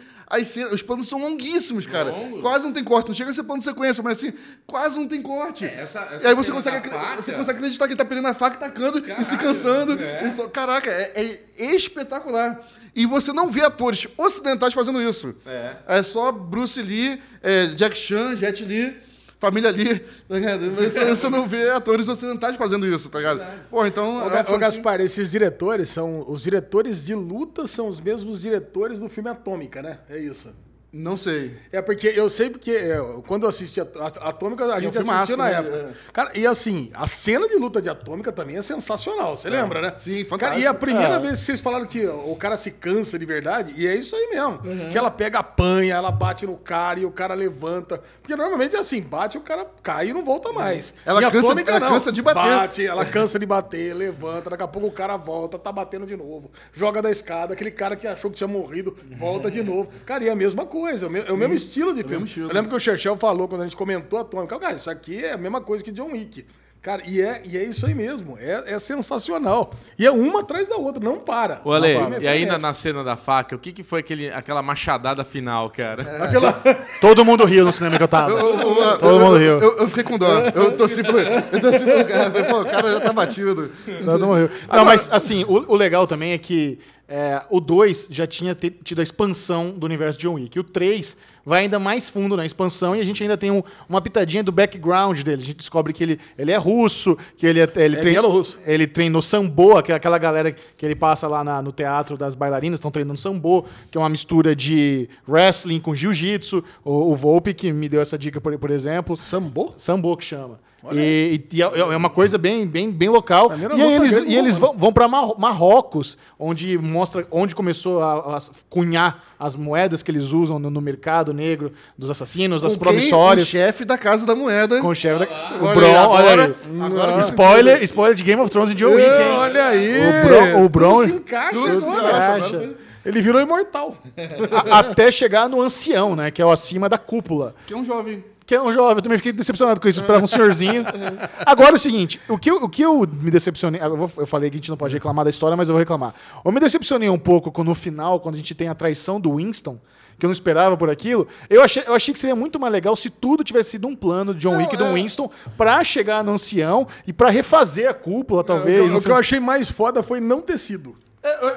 cenas- os planos são longuíssimos, cara. Longo. Quase não tem corte. Não chega a ser plano de sequência, mas assim, quase não tem corte. É, essa- essa e aí você consegue, você consegue acreditar que ele tá pegando a faca e tacando e se Caralho, cansando. é. E só- caraca, é, é espetacular. E você não vê atores ocidentais fazendo isso. É. É só Bruce Lee, é, Jack Chan, Jet Li, família Lee, tá ligado? Você, você não vê atores ocidentais fazendo isso, tá ligado? Pô, então. Ô, é ô, Gaspar, esses diretores são. Os diretores de luta são os mesmos diretores do filme Atômica, né? É isso. Não sei. É porque eu sei porque é, quando eu assisti a, a Atômica, a gente filmaço, assistiu na né? época. É. Cara, e assim, a cena de luta de Atômica também é sensacional, você lembra, né? Sim, Cara, fantástico. e a primeira É. vez que vocês falaram que o cara se cansa de verdade, e é isso aí mesmo. Uhum. Que ela pega a panha, ela bate no cara e o cara levanta. Porque normalmente é assim, bate o cara cai e não volta mais. Ela e cansa- Atômica ela não. cansa de bater. Bate, ela cansa de bater, levanta, daqui a pouco o cara volta, tá batendo de novo. Joga da escada, aquele cara que achou que tinha morrido, volta de novo. Cara, e é a mesma coisa, é o me- é o mesmo estilo de filme. mesmo estilo. Eu lembro que o Churchill falou quando a gente comentou Atômica, cara, isso aqui é a mesma coisa que John Wick. Cara, e é, e é isso aí mesmo. É, é sensacional. E é uma atrás da outra, não para. Ô, Ale, Não para. e aí na, na cena da faca, o que, que foi aquele, aquela machadada final, cara? Aquela... Todo mundo riu no cinema que eu tava. Eu, eu- Todo eu- mundo riu. Eu, eu fiquei com dó. Eu torci pro, eu torci pro cara. Falei, Pô, o cara já tá batido. Todo mundo riu. Não, mas assim, o, o legal também é que é, o 2 já tinha tido a expansão do universo de John Wick. O 3 vai ainda mais fundo na expansão e a gente ainda tem um- uma pitadinha do background dele. A gente descobre que ele, ele é russo, que ele, é, ele, É treina- ele treinou sambo, que é aquela galera que ele passa lá na- no teatro das bailarinas, estão treinando sambo, que é uma mistura de wrestling com jiu-jitsu. O, o Volpe, que me deu essa dica, por, por exemplo. Sambo? Sambo que chama. E, e- e é é uma coisa bem, bem, bem local. Maneira E eles, e eles vão, vão para Marrocos, onde mostra onde começou a, a cunhar as moedas que eles usam no, no mercado negro dos assassinos, Com quem? promissórias. O chefe da Casa da Moeda. Com o chefe da. O Olha Bron, aí, olha agora- aí. agora spoiler, spoiler de Game of Thrones e John Wick, hein? Olha aí! O Bron- o Bron- Tudo se encaixa. Tudo se encaixa. Ele virou imortal. A- até chegar no ancião, né? Que é o acima da cúpula. Que é um jovem. Que é um jovem, eu também fiquei decepcionado com isso, eu esperava um senhorzinho. Agora é o seguinte, o que, eu- o que eu me decepcionei. Eu, vou- eu falei que a gente não pode reclamar da história, mas eu vou reclamar. Eu me decepcionei um pouco quando, no final, quando a gente tem a traição do Winston, que eu não esperava por aquilo. Eu achei, eu achei que seria muito mais legal se tudo tivesse sido um plano de John Não, Wick e do é. Winston pra chegar no ancião e pra refazer a cúpula, talvez. o, que eu achei mais foda foi não ter sido.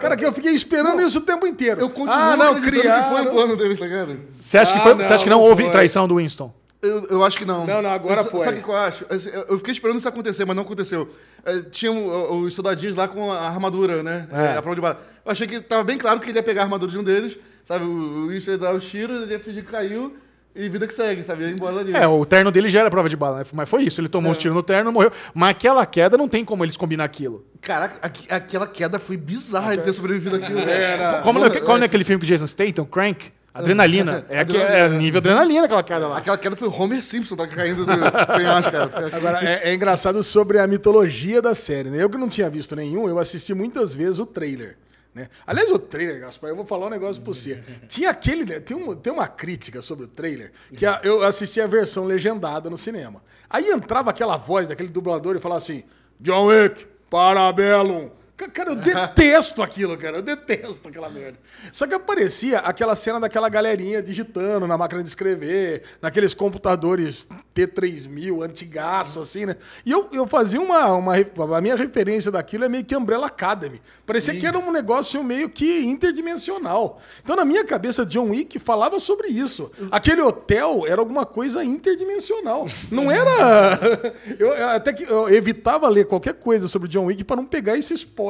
Cara, que eu fiquei esperando isso o tempo inteiro. Eu continuo ah, não, criaram. que foi o plano deles, tá ligado? Você acha que, Ah, foi- não, você acha que não, não houve foi. traição do Winston? Eu, eu acho que não. Não, não, agora Eu- foi. Sabe o que eu acho? Eu fiquei esperando isso acontecer, mas não aconteceu. É, Tinha um- os soldadinhos lá com a armadura, né? É. A prova de bala. Eu achei que tava bem claro que ele ia pegar a armadura de um deles, sabe? O Winston ia dar os tiros, ele ia fingir que caiu e vida que segue, sabe? Ia embora dali. É, o terno dele já era prova de bala, né? Mas foi isso, ele tomou os tiros no terno e morreu. Mas aquela queda não tem como eles combinar aquilo. Caraca, aqu- aquela queda foi bizarra ele ter sobrevivido àquilo. né? Era. Como, é, como é aquele filme com Jason Statham, Crank? Adrenalina. É, que, é nível adrenalina aquela queda lá. Aquela queda foi o Homer Simpson, tá caindo do penhasco, cara. Agora, é, é engraçado sobre a mitologia da série, né? Eu que não tinha visto nenhum, eu assisti muitas vezes o trailer. Né? Aliás, o trailer, Gaspar, eu vou falar um negócio pra você. Tinha aquele. né, Tem, um, tem uma crítica sobre o trailer, que a- eu assisti a versão legendada no cinema. Aí entrava aquela voz daquele dublador e falava assim: John Wick, Parabellum. Ca- Cara, eu detesto aquilo, cara. Eu detesto aquela merda. Só que aparecia aquela cena daquela galerinha digitando na máquina de escrever, naqueles computadores T3000, antigaço, assim, né? E eu, eu fazia uma, uma. A minha referência daquilo é meio que Umbrella Academy. Parecia que era um negócio meio que interdimensional. Então, na minha cabeça, John Wick falava sobre isso. Aquele hotel era alguma coisa interdimensional. Não era. Eu, eu até que eu evitava ler qualquer coisa sobre John Wick para não pegar esse spoiler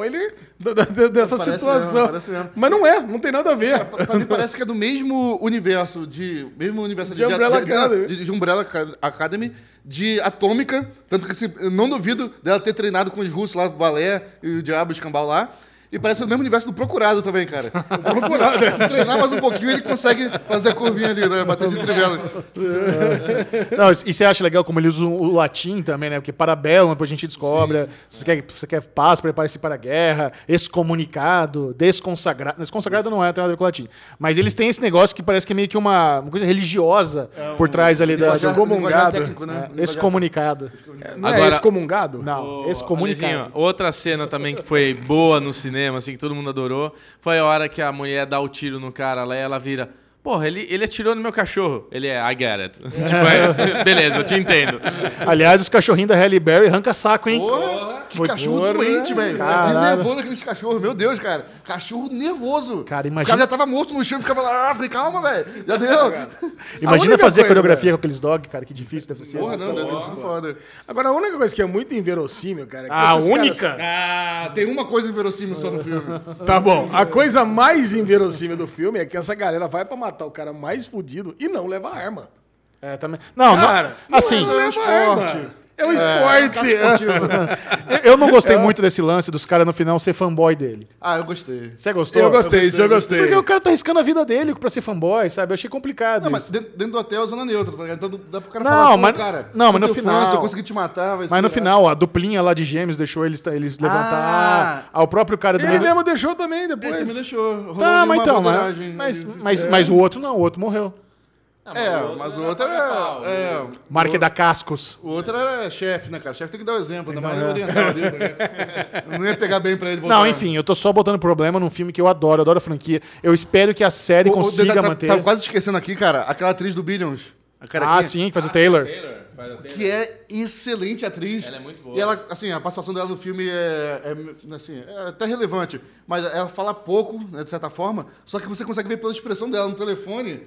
da- da- dessa Parece situação. mesmo, mesmo. Mas não é, não tem nada a ver. Pra pra mim parece que é do mesmo universo de. Mesmo universo De Umbrella Academy. De, de Umbrella Ca- Academy, de Atômica. Tanto que eu não duvido dela ter treinado com os russos lá, o balé e o diabo escambau lá. E parece o mesmo universo do Procurado também, cara. Procurado, né? Se treinar mais um pouquinho, ele consegue fazer a curvinha ali, né? Bater de trivela. Não, e você acha legal como eles usam o latim também, né? Porque parabellum, depois a gente descobre. Se você quer, você quer paz, prepare-se para a guerra. Excomunicado, desconsagrado. Desconsagrado não é, tem nada a ver com o latim. Mas eles têm esse negócio que parece que é meio que uma, uma coisa religiosa por trás ali da. Excomungado. técnico, né? é, excomunicado. Não é Agora- excomungado? Não, excomunicado. Outra cena também que foi boa no cinema, assim, que todo mundo adorou, foi a hora que a mulher dá o tiro no cara lá e ela vira. Porra, ele, ele atirou no meu cachorro. Ele é, I get it. tipo, é, beleza, eu te entendo. Aliás, os cachorrinhos da Halle Berry arranca saco, hein? Que Foi cachorro porra, doente, velho. caralho. Ele nervoso aqueles cachorros. Meu Deus, cara. Cachorro nervoso. Cara, O imagina- cara já tava morto no chão, ficava lá. Ah, falei, calma, velho. Já deu. Imagina fazer coisa- coreografia com aqueles dogs, cara, que difícil deve ser. Porra, não, deve sido foda. Agora, a única coisa que é muito inverossímil, cara... é que A única? Ah, tem uma coisa inverossímil só no filme. Tá bom. A coisa mais inverossímil do filme é que essa galera vai pra matar matar o cara mais fudido e não levar arma. É, também. Não, Cara, não, assim, não leva arma. É um esporte. eu não gostei muito desse lance dos caras no final ser fanboy dele. Ah, eu gostei. Você gostou? Eu gostei, isso eu gostei. Porque o cara tá arriscando a vida dele pra ser fanboy, sabe? Eu achei complicado Não, mas isso. dentro, dentro do hotel é zona neutra, tá ligado? Então dá pro cara Não, falar, mas- cara, não, mas no final- Fã, se eu conseguir te matar, vai Mas no final, a duplinha lá de gêmeos deixou eles, eles levantar. Ah, o próprio cara do Ele mesmo deixou também Ele depois. também deixou. Rolou Tá, mas então, mas, ali. mas, É. mas o outro não, o outro morreu. É, mas o outro era. É, Marque da Cascos. o outro era chefe, né, cara? Chefe tem que dar o exemplo, ainda mais oriental né? Não ia pegar bem pra ele voltar. Não, enfim, eu tô só botando problema num filme que eu adoro, eu adoro a franquia. Eu espero que a série O- o- consiga tá, manter. Tá quase esquecendo aqui, cara, aquela atriz do Billions. A ah, sim, que faz o Taylor. Taylor, faz a Taylor. Que é excelente atriz. Ela é muito boa. E ela, assim, a participação dela no filme é, é, assim, é até relevante. Mas ela fala pouco, né, de certa forma. Só que você consegue ver pela expressão dela no telefone.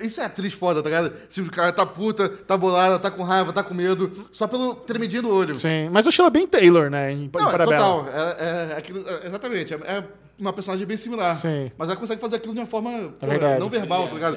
Isso é atriz foda, tá ligado? Se o cara tá puta, tá bolada, tá com raiva, tá com medo. Só pelo tremidinho do olho. Sim, mas eu achei ela bem Taylor, né? Em, em Não, é Parabella. total. É, é aquilo- é- exatamente. É, é uma personagem bem similar. Sim. Mas ela consegue fazer aquilo de uma forma pô, verdade. não verbal, tá ligado?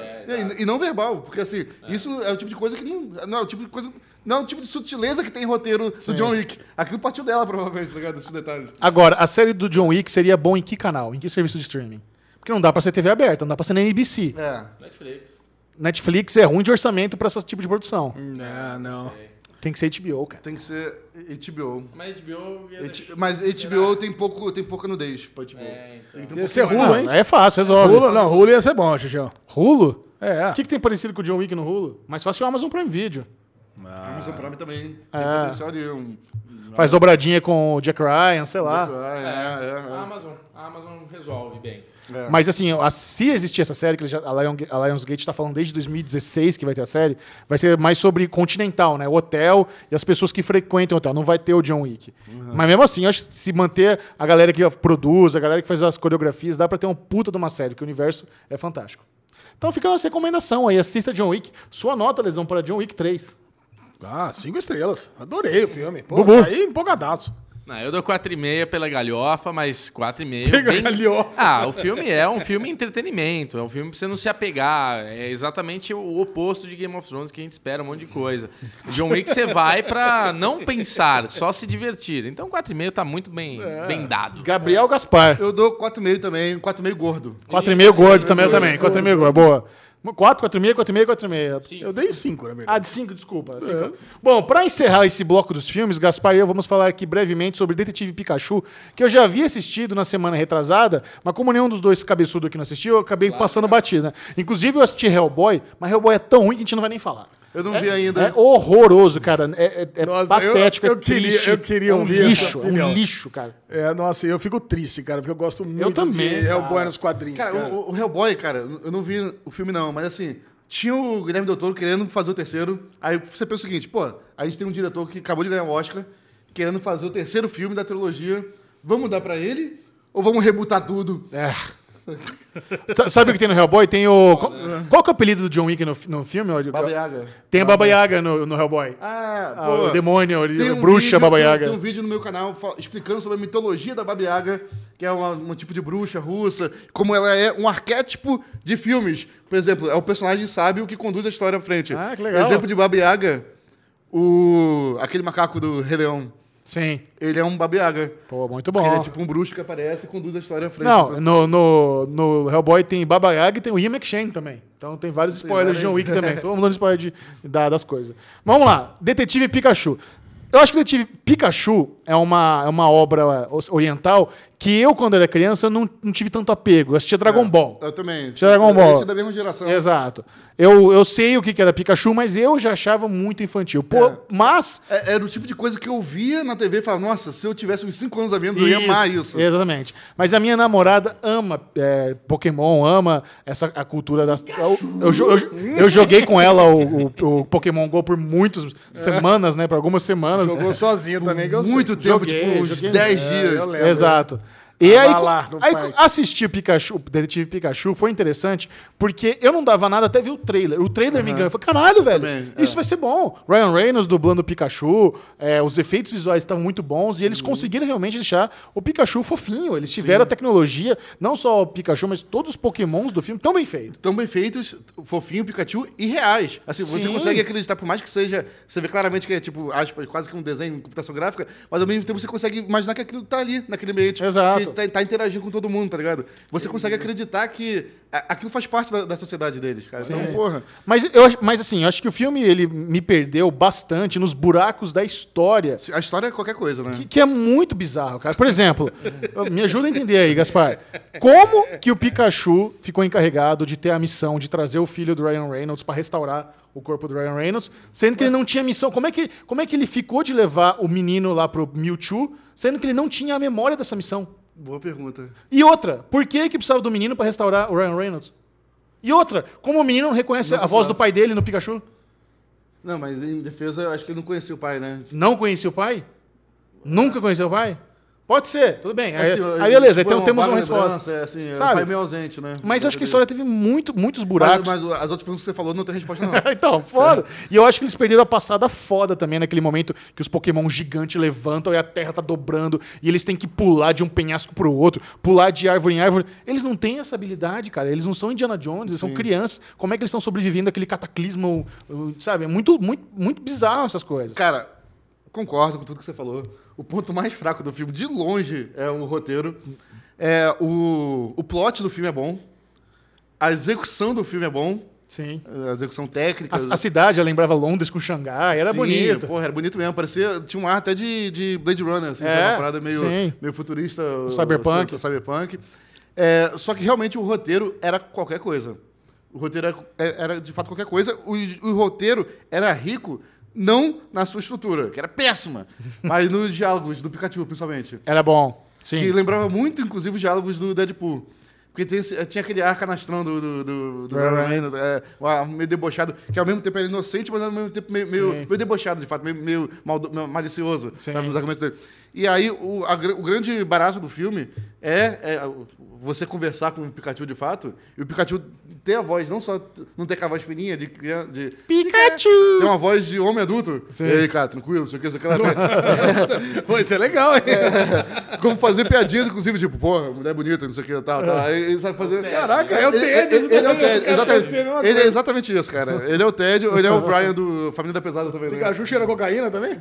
e, e não verbal, porque assim, isso é o tipo de coisa que não. Não é o tipo de coisa. Não é o tipo de sutileza que tem em roteiro do John Wick. Aquilo partiu dela, provavelmente, tá ligado? Esses detalhes. Agora, a série do John Wick seria bom em que canal? Em que serviço de streaming? Porque não dá pra ser TV aberta, não dá pra ser na NBC. É. Netflix. Netflix é ruim de orçamento pra esse tipo de produção. Não, não. Tem que ser HBO, cara. Tem que ser HBO. Mas HBO... ia H- deixar- Mas HBO tem, pouco, tem pouca nudez pra HBO. É, então. Tem que ter um Ia ser Hulu, mais. hein? É fácil, resolve. Hulu, não, Hulu ia ser bom, Xixão. Hulu? É. O que, que tem parecido com o John Wick no Hulu? Mais fácil é o Amazon Prime Video. A Amazon Prime também tem É. potencial de um. Faz dobradinha com o Jack Ryan, sei lá. É, é, é. A Amazon, a Amazon resolve bem. É. Mas assim, a- se existir essa série, que já- a, Lion, a Lionsgate está falando desde 2016 que vai ter a série, vai ser mais sobre continental, né? O hotel e as pessoas que frequentam o hotel. Não vai ter o John Wick. Mas mesmo assim, acho que se manter a galera que produz, a galera que faz as coreografias, dá pra ter uma puta de uma série, porque o universo é fantástico. Então fica a nossa recomendação aí, assista John Wick. Sua nota, Lesão, para John Wick 3. Ah, cinco estrelas. Adorei o filme. Pô, Bubu. saí empolgadaço. Não, eu dou 4,5 pela galhofa, mas 4,5 Pela bem... galhofa. Ah, o filme é um filme entretenimento, é um filme pra você não se apegar, é exatamente o oposto de Game of Thrones que a gente espera um monte de coisa. John Wick você vai pra não pensar, só se divertir. Então 4,5 tá muito bem, bem dado. Gabriel Gaspar. Eu dou 4,5 também, 4,5 gordo. 4,5 gordo também, eu também. 4,5 gordo, boa. 4, 4,5, 4,5, 4,5. Eu dei cinco, na Ah, verdade. de 5, desculpa. cinco. Bom, pra encerrar esse bloco dos filmes, Gaspar e eu vamos falar aqui brevemente sobre Detetive Pikachu, que eu já havia assistido na semana retrasada, mas como nenhum dos dois cabeçudo aqui não assistiu, eu acabei passando batida. Inclusive eu assisti Hellboy, mas Hellboy é tão ruim que a gente não vai nem falar. Eu não vi ainda. É horroroso, cara. É, é- é Nossa, eu- patético, eu é queria- triste. eu queria é um ouvir essa lixo, opinião. um lixo, cara. É, nossa, eu fico triste, cara, porque eu gosto muito também, de cara. Hellboy nos quadrinhos, Cara, cara. O, o Hellboy, cara, eu não vi o filme não, mas assim, tinha o Guilherme Del Toro querendo fazer o terceiro. Aí você pensa o seguinte, pô, a gente tem um diretor que acabou de ganhar o Oscar, querendo fazer o terceiro filme da trilogia. Vamos dar pra ele? Ou vamos rebutar tudo? É. Sa- Sabe o que tem no Hellboy? Tem o. Qual, qual que é o apelido do John Wick no, no filme? Baba Yaga. Tem a Baba Yaga no, no Hellboy. Ah, Ah, o demônio, Tem um bruxa vídeo- Baba tem- Yaga. Tem um vídeo no meu canal explicando sobre a mitologia da Baba Yaga, que é uma- um tipo de bruxa russa, como ela é um arquétipo de filmes. Por exemplo, é o personagem sábio que conduz a história à frente. Ah, que legal. Exemplo de Baba Yaga, o... aquele macaco do Rei Leão. Sim. Ele é um Baba Yaga. Pô, muito bom. Ele é tipo um bruxo que aparece e conduz a história à frente. Não, no, no, no Hellboy tem Baba Yaga e tem o Ian McShane também. Então tem vários spoilers de John Wick também. Todo mundo dando spoiler de, da- das coisas. Vamos lá. Detetive Pikachu. Eu acho que Detetive Pikachu é uma, é uma obra oriental que eu, quando era criança, não, não tive tanto apego. Eu assistia Dragon Ball. Eu também. Dragon A Ball. é da mesma geração. Exato. Eu, eu sei o que que era Pikachu, mas eu já achava muito infantil. Pô, É. mas É- Era o tipo de coisa que eu via na TV e falava, nossa, se eu tivesse uns 5 anos a menos, eu ia amar isso. Exatamente. Mas a minha namorada ama é, Pokémon, ama essa a cultura das. Eu, eu, eu, eu joguei com ela o, o- o Pokémon Go por muitas semanas, né? Por algumas semanas. Jogou sozinho também, que eu sei. Muito tempo, Joguei, tipo, uns joguei- 10 É, dias. eu lembro. Exato. E aí, lá aí assistir Pikachu, Detetive Pikachu foi interessante, porque eu não dava nada até ver o trailer. O trailer me enganou. Eu falei, caralho, velho, Também, isso é. vai ser bom. Ryan Reynolds dublando o Pikachu, é, os efeitos visuais estavam muito bons e eles Uhum. conseguiram realmente deixar o Pikachu fofinho. Eles tiveram a tecnologia, não só o Pikachu, mas todos os pokémons do filme tão bem feitos. Tão bem feitos, fofinho, Pikachu e reais. Assim, você Sim. consegue acreditar, por mais que seja. Você vê claramente que é tipo, aspas, quase que um desenho, computação gráfica, mas ao mesmo tempo você consegue imaginar que aquilo tá ali, naquele ambiente. Exato. Tá, tá interagindo com todo mundo, tá ligado? Você consegue acreditar que aquilo faz parte da, da sociedade deles, cara. Então, porra. Mas, eu, mas assim, eu acho que o filme ele me perdeu bastante nos buracos da história. A história é qualquer coisa, né? Que, que é muito bizarro, cara. Por exemplo, me ajuda a entender aí, Gaspar. Como que o Pikachu ficou encarregado de ter a missão de trazer o filho do Ryan Reynolds para restaurar o corpo do Ryan Reynolds, sendo que ele não tinha missão? Como é que, como é que ele ficou de levar o menino lá pro Mewtwo, sendo que ele não tinha a memória dessa missão? Boa pergunta. E outra, por que que precisava do menino para restaurar o Ryan Reynolds? E outra, como o menino não reconhece Não a voz do pai dele no Pikachu? Não, mas em defesa, eu acho que ele não conhecia o pai, né? Não conhecia o pai? Nunca conheceu o pai? Pode ser, tudo bem. Aí, Assim, aí beleza, tipo, então é temos uma resposta. É, assim, é Sabe? meio ausente, né? Mas eu acho que a história teve muito, muitos buracos. Mas, mas as outras perguntas que você falou não tem resposta, não. então, foda. E eu acho que eles perderam a passada foda também naquele momento que os Pokémon gigantes levantam e a Terra tá dobrando e eles têm que pular de um penhasco pro outro, pular de árvore em árvore. Eles não têm essa habilidade, cara. Eles não são Indiana Jones, eles são crianças. Como é que eles estão sobrevivendo àquele cataclismo, sabe? É muito, muito, muito bizarro essas coisas. Cara, concordo com tudo que você falou. O ponto mais fraco do filme, de longe, é o roteiro. É, o, o plot do filme é bom. A execução do filme é bom. Sim. A execução técnica. A, a cidade, eu lembrava Londres com Xangai, era Sim, bonito. Porra, era bonito mesmo. Parecia. Tinha um ar até de, de Blade Runner, assim, É, uma parada meio, sim. meio futurista. o- cyberpunk. cyberpunk. É, só que realmente o roteiro era qualquer coisa. O roteiro era, é- era de fato qualquer coisa. O, o roteiro era rico, não na sua estrutura, que era péssima, mas nos diálogos do Pikachu, principalmente. Era bom. Sim. Que lembrava muito, inclusive, os diálogos do Deadpool. Porque tem tinha aquele ar canastrão do, do, do, do Ryan Ryan Reynolds, é, um ar meio debochado, que ao mesmo tempo era inocente, mas ao mesmo tempo meio, meio, meio debochado, de fato, meio, meio maldo- malicioso Sim. nos argumentos dele. E aí, o, a o grande barato do filme é, é você conversar com o Pikachu de fato, e o Pikachu ter a voz, não só não ter aquela voz fininha de criança. De, Pikachu! ter uma voz de homem adulto. Sim. E aí, cara, tranquilo, não sei o que, não sei o que. lá. Pô, isso é legal, hein? Como fazer piadinhas, inclusive, tipo, porra, mulher bonita, não sei o que, tal, tal. Aí ele sabe fazer. Caraca, é o Ted. Ele, ele é o Ted, exatamente. mesma Ele é exatamente isso, cara. Ele é o Ted, ele é o Brian do Família da Pesada também. né? Pikachu cheira cocaína também?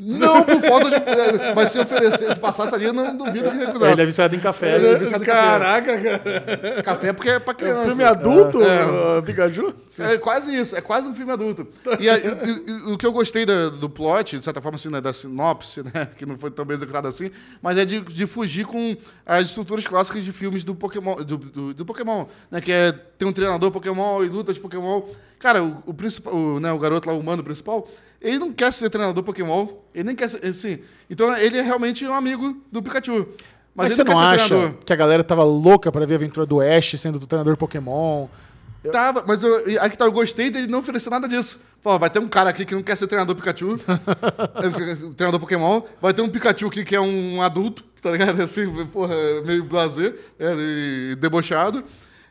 Não por falta de. Mas se oferecer, se passasse ali, eu não duvido que Ele recusasse. é viciado em café. Ele é viciado em café. Caraca, cara. Café porque é pra É criança. um filme adulto, É. Pikachu? É quase isso, é quase um filme adulto. E, aí, e- e- o que eu gostei da- do plot, de certa forma, assim, né, da sinopse, né, que não foi tão bem executado assim, mas é de, de fugir com as estruturas clássicas de filmes do Pokémon, do, do, do Pokémon, né, que é ter um treinador Pokémon e lutas de Pokémon. Cara, o, o principal, o, né, o garoto lá, o humano principal, ele não quer ser treinador Pokémon, ele nem quer ser, assim, então ele é realmente um amigo do Pikachu. Mas, ele você não ser acha treinador. que a galera tava louca pra ver a aventura do Ash sendo do treinador Pokémon? Tava, mas eu, aí que tá, eu gostei dele não oferecer nada disso. Falou, vai ter um cara aqui que não quer ser treinador Pikachu, é, treinador Pokémon, vai ter um Pikachu aqui que é um adulto, tá ligado? Assim, porra, meio blazer, é, e debochado.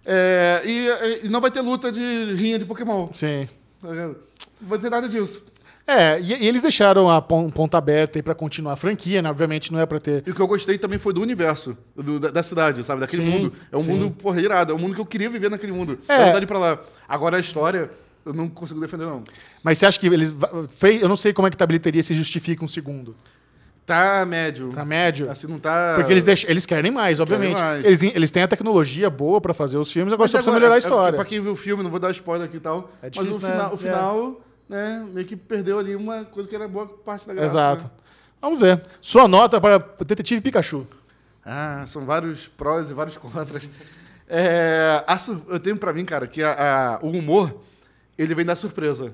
É, e, e não vai ter luta de rinha de Pokémon, Sim. tá ligado? Não vai ter nada disso. É, e, e eles deixaram a pon- ponta aberta aí pra continuar a franquia, né? Obviamente não é pra ter. E o que eu gostei também foi do universo, do- da, da cidade, sabe? Daquele Sim, mundo. É um sim. mundo, porra, irado. É um mundo que eu queria viver naquele mundo. É. É. vontade de ir pra lá. Agora a história, eu não consigo defender, não. Mas você acha que eles. Eu não sei como é que tá a bilheteria se justifica um segundo. Tá médio. Tá médio? Assim, não tá... Porque eles, deixam, eles querem mais, obviamente. mais. Eles, eles têm a tecnologia boa pra fazer os filmes, agora Mas só precisa agora, melhorar a é- história. Pra quem viu o filme, não vou dar spoiler aqui e tal. É mas difícil, o final, né? o final né, meio que perdeu ali uma coisa que era boa parte da graça. Exato. né? Vamos ver. Sua nota para Detetive Pikachu. Ah, são vários prós e vários contras. É, a eu tenho pra mim, cara, que a- a- o humor, ele vem da surpresa.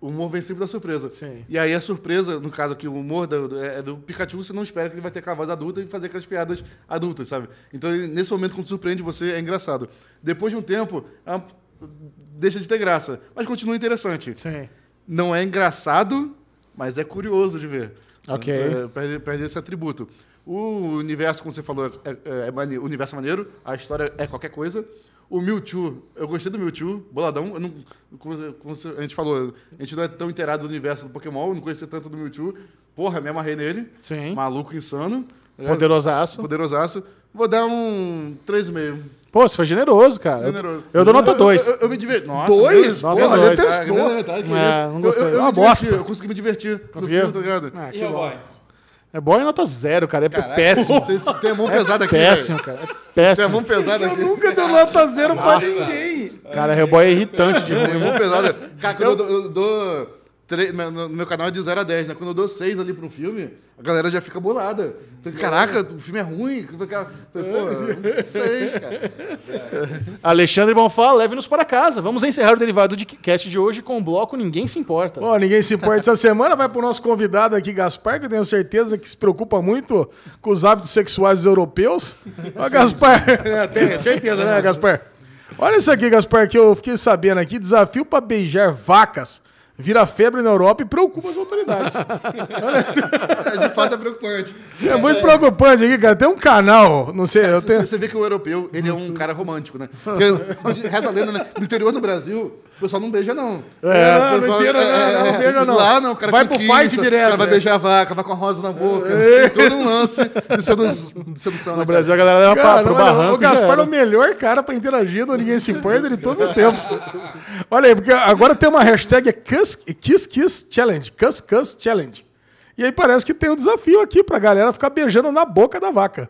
O humor vem sempre da surpresa. Sim. E aí a surpresa, no caso aqui, o humor do, do- é do Pikachu, você não espera que ele vai ter aquela voz adulta e fazer aquelas piadas adultas, sabe? Então, ele- nesse momento, quando surpreende você, é engraçado. Depois de um tempo, é uma- deixa de ter graça. Mas continua interessante. Sim. Não é engraçado, mas é curioso de ver. Ok. É, perde, perde esse atributo. O universo, como você falou, é, é, é o universo é maneiro, a história é qualquer coisa. O Mewtwo, eu gostei do Mewtwo, boladão. Não, a gente falou, a gente não é tão inteirado do universo do Pokémon, eu não conhecia tanto do Mewtwo. Porra, me amarrei nele. Sim. Maluco insano. Poderosaço. Poderosaço. Vou dar um 3,5. Pô, você foi generoso, cara. Eu, Generoso. eu dou nota Eu- 2. Eu, eu me diverti. Nossa, Dois? Nota Porra, dois. detestou. Ah, tá, que É, isso. não gostei. Eu, eu, eu Uma bosta. Eu consegui me divertir Conseguiu? filme, tá ligado? Ah, E. Hellboy? É em nota zero, cara. É péssimo. Vocês têm a mão pesada aqui, Péssimo, velho. cara. É Tem a péssimo. mão pesada aqui. Nunca deu nota zero pra ninguém. Cara, Hellboy é irritante de Tem a ruim. mão pesada. Cara, eu dou... tre- no meu canal é de 0 a 10, né? Quando eu dou 6 ali pra um filme, a galera já fica bolada. Fica, Caraca, o filme é ruim. Fica- Pô, 6, cara. Alexandre Bonfá, leve-nos para casa. Vamos encerrar o derivado de cast de hoje com o bloco Ninguém Se Importa. Ó, ninguém se importa essa semana. Vai pro nosso convidado aqui, Gaspar, que eu tenho certeza que se preocupa muito com os hábitos sexuais dos europeus. Ó, Gaspar. É, tem certeza, né, Gaspar? Olha isso aqui, Gaspar, que eu fiquei sabendo aqui. Desafio para beijar vacas. Vira febre na Europa e preocupa as autoridades. Mas de fato é preocupante. É muito preocupante aqui, cara. Tem um canal, não sei, tenho... você vê que o europeu, ele é um cara romântico, né? Porque, reza a lenda, né? No interior do Brasil, o pessoal não beija, não. É, o no pessoal- interior não, não beija, não. Lá não, o cara Vai pro fight direto, O cara vai beijar a vaca, vai com a rosa na boca. Tem todo um lance de, sedu de sedução. No Brasil a galera leva pra, Cara, pro olha, barranco. o Gaspar é o melhor cara pra interagir no Ninguém Se Importa de todos os tempos. Olha aí, porque agora tem uma hashtag é Kiss, Kiss Kiss Challenge. Kiss Kiss Challenge. E aí parece que tem um desafio aqui pra galera ficar beijando na boca da vaca.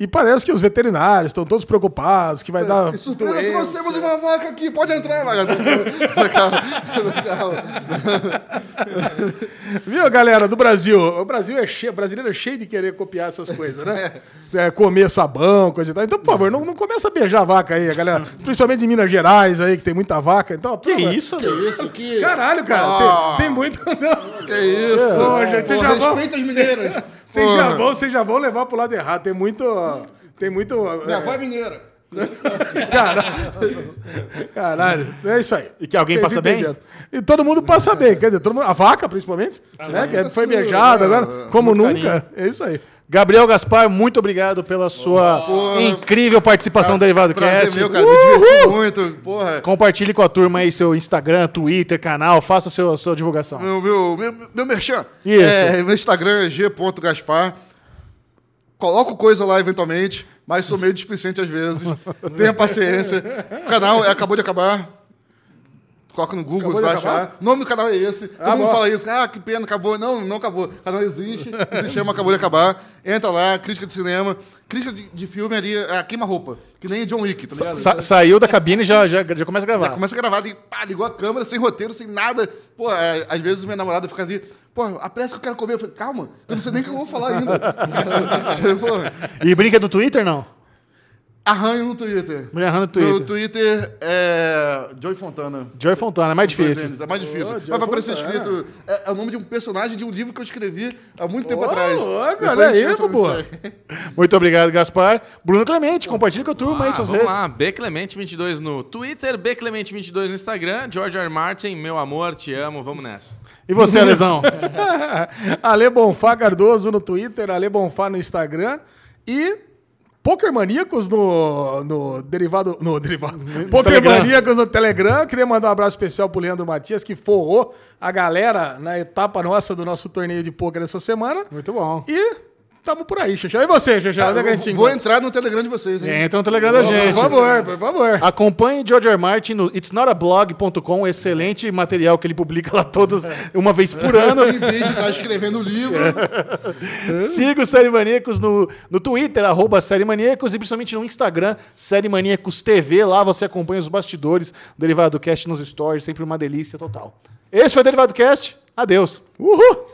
E parece que os veterinários estão todos preocupados, que vai dar. E surpresa, doença. trouxemos uma vaca aqui, pode entrar, calma. Viu, galera do Brasil? O Brasil é cheio, o brasileiro é cheio de querer copiar essas coisas, né? É, comer sabão, coisa e tal. Então, por favor, não, não começa a beijar a vaca aí, galera. Principalmente em Minas Gerais aí, que tem muita vaca. Então, Que pô, isso, Que isso, que... Caralho, cara, Ah. tem, tem muito. Não. Que isso. Ô, gente, Pô, Respeita as mineiras. Vocês Porra. já, vão, vocês já vão levar pro lado errado. Tem muito. Tem muito. Minha avó é mineira. caralho. Caralho. É isso aí. E que alguém Vocês passa bem? entenderam. E todo mundo passa bem. Quer dizer, todo mundo, a vaca, principalmente, né? Que foi segura, beijada né? agora, como Muito nunca. É isso aí. Gabriel Gaspar, muito obrigado pela sua incrível participação no Derivado Prazer Cast. meu, cara. Me diverti muito. Porra. Compartilhe com a turma aí seu Instagram, Twitter, canal, faça seu, a sua divulgação. Meu, meu, meu, meu merchan. Isso. É, meu Instagram é g.gaspar. Coloco coisa lá eventualmente, mas sou meio displicente às vezes. Tenha paciência. O canal é- acabou de acabar. Coloca no Google, Acabou de vai achar. O nome do canal é esse. Todo mundo fala isso. Ah, que pena, acabou. Não, não acabou. O canal existe. Se chama Acabou de Acabar. Entra lá, crítica de cinema. Crítica de, de filme ali, é queima-roupa. Que nem John Wick, tá ligado? Sa- saiu da cabine e já, já, já começa a gravar. Já começa a gravar e pá, ligou a câmera, sem roteiro, sem nada. Pô, é, às vezes minha namorada fica ali, pô, apressa que eu quero comer. Eu falei, calma, eu não sei nem o que eu vou falar ainda. E brinca no Twitter, não? Arranho no Twitter. Brinca no No Twitter. Twitter é. Joy Fontana. Joy Fontana, é mais Dois difícil. N's, É mais difícil. Mas vai aparecer Fontana. escrito. É, é o nome de um personagem de um livro que eu escrevi há muito tempo Ô, atrás. ô, Depois cara, a gente entra nisso aí. Muito obrigado, Gaspar. Bruno Clemente, compartilhe com a turma aí Ah, suas vamos redes. lá, Bclemente22 no Twitter, Bclemente22 no Instagram, George R. Martin, meu amor, te amo, vamos nessa. E você, Alesão? Ale Bonfá Cardoso no Twitter, Ale Bonfá no Instagram e Poker Maníacos no, no derivado. No derivado. Poker Telegram. Maníacos no Telegram. Queria mandar um abraço especial pro Leandro Matias, que forrou a galera na etapa nossa do nosso torneio de poker essa semana. Muito bom. E tamo por aí, Xixão. E você, Xixão? Onde é que a gente se Eu vou encontra? entrar no Telegram de vocês, hein? Entra no Telegram da gente. Por favor, por favor. Acompanhe George R. Martin no itsnotablog.com, excelente material que ele publica lá todas, uma vez por ano. Em vez de estar escrevendo o livro. Siga o Série Maníacos no, no Twitter, arroba Série Maníacos, e principalmente no Instagram, Série Maníacos TV. Lá você acompanha os bastidores do Derivado Cast nos stories, sempre uma delícia total. Esse foi o Derivado Cast. Adeus. Uhul!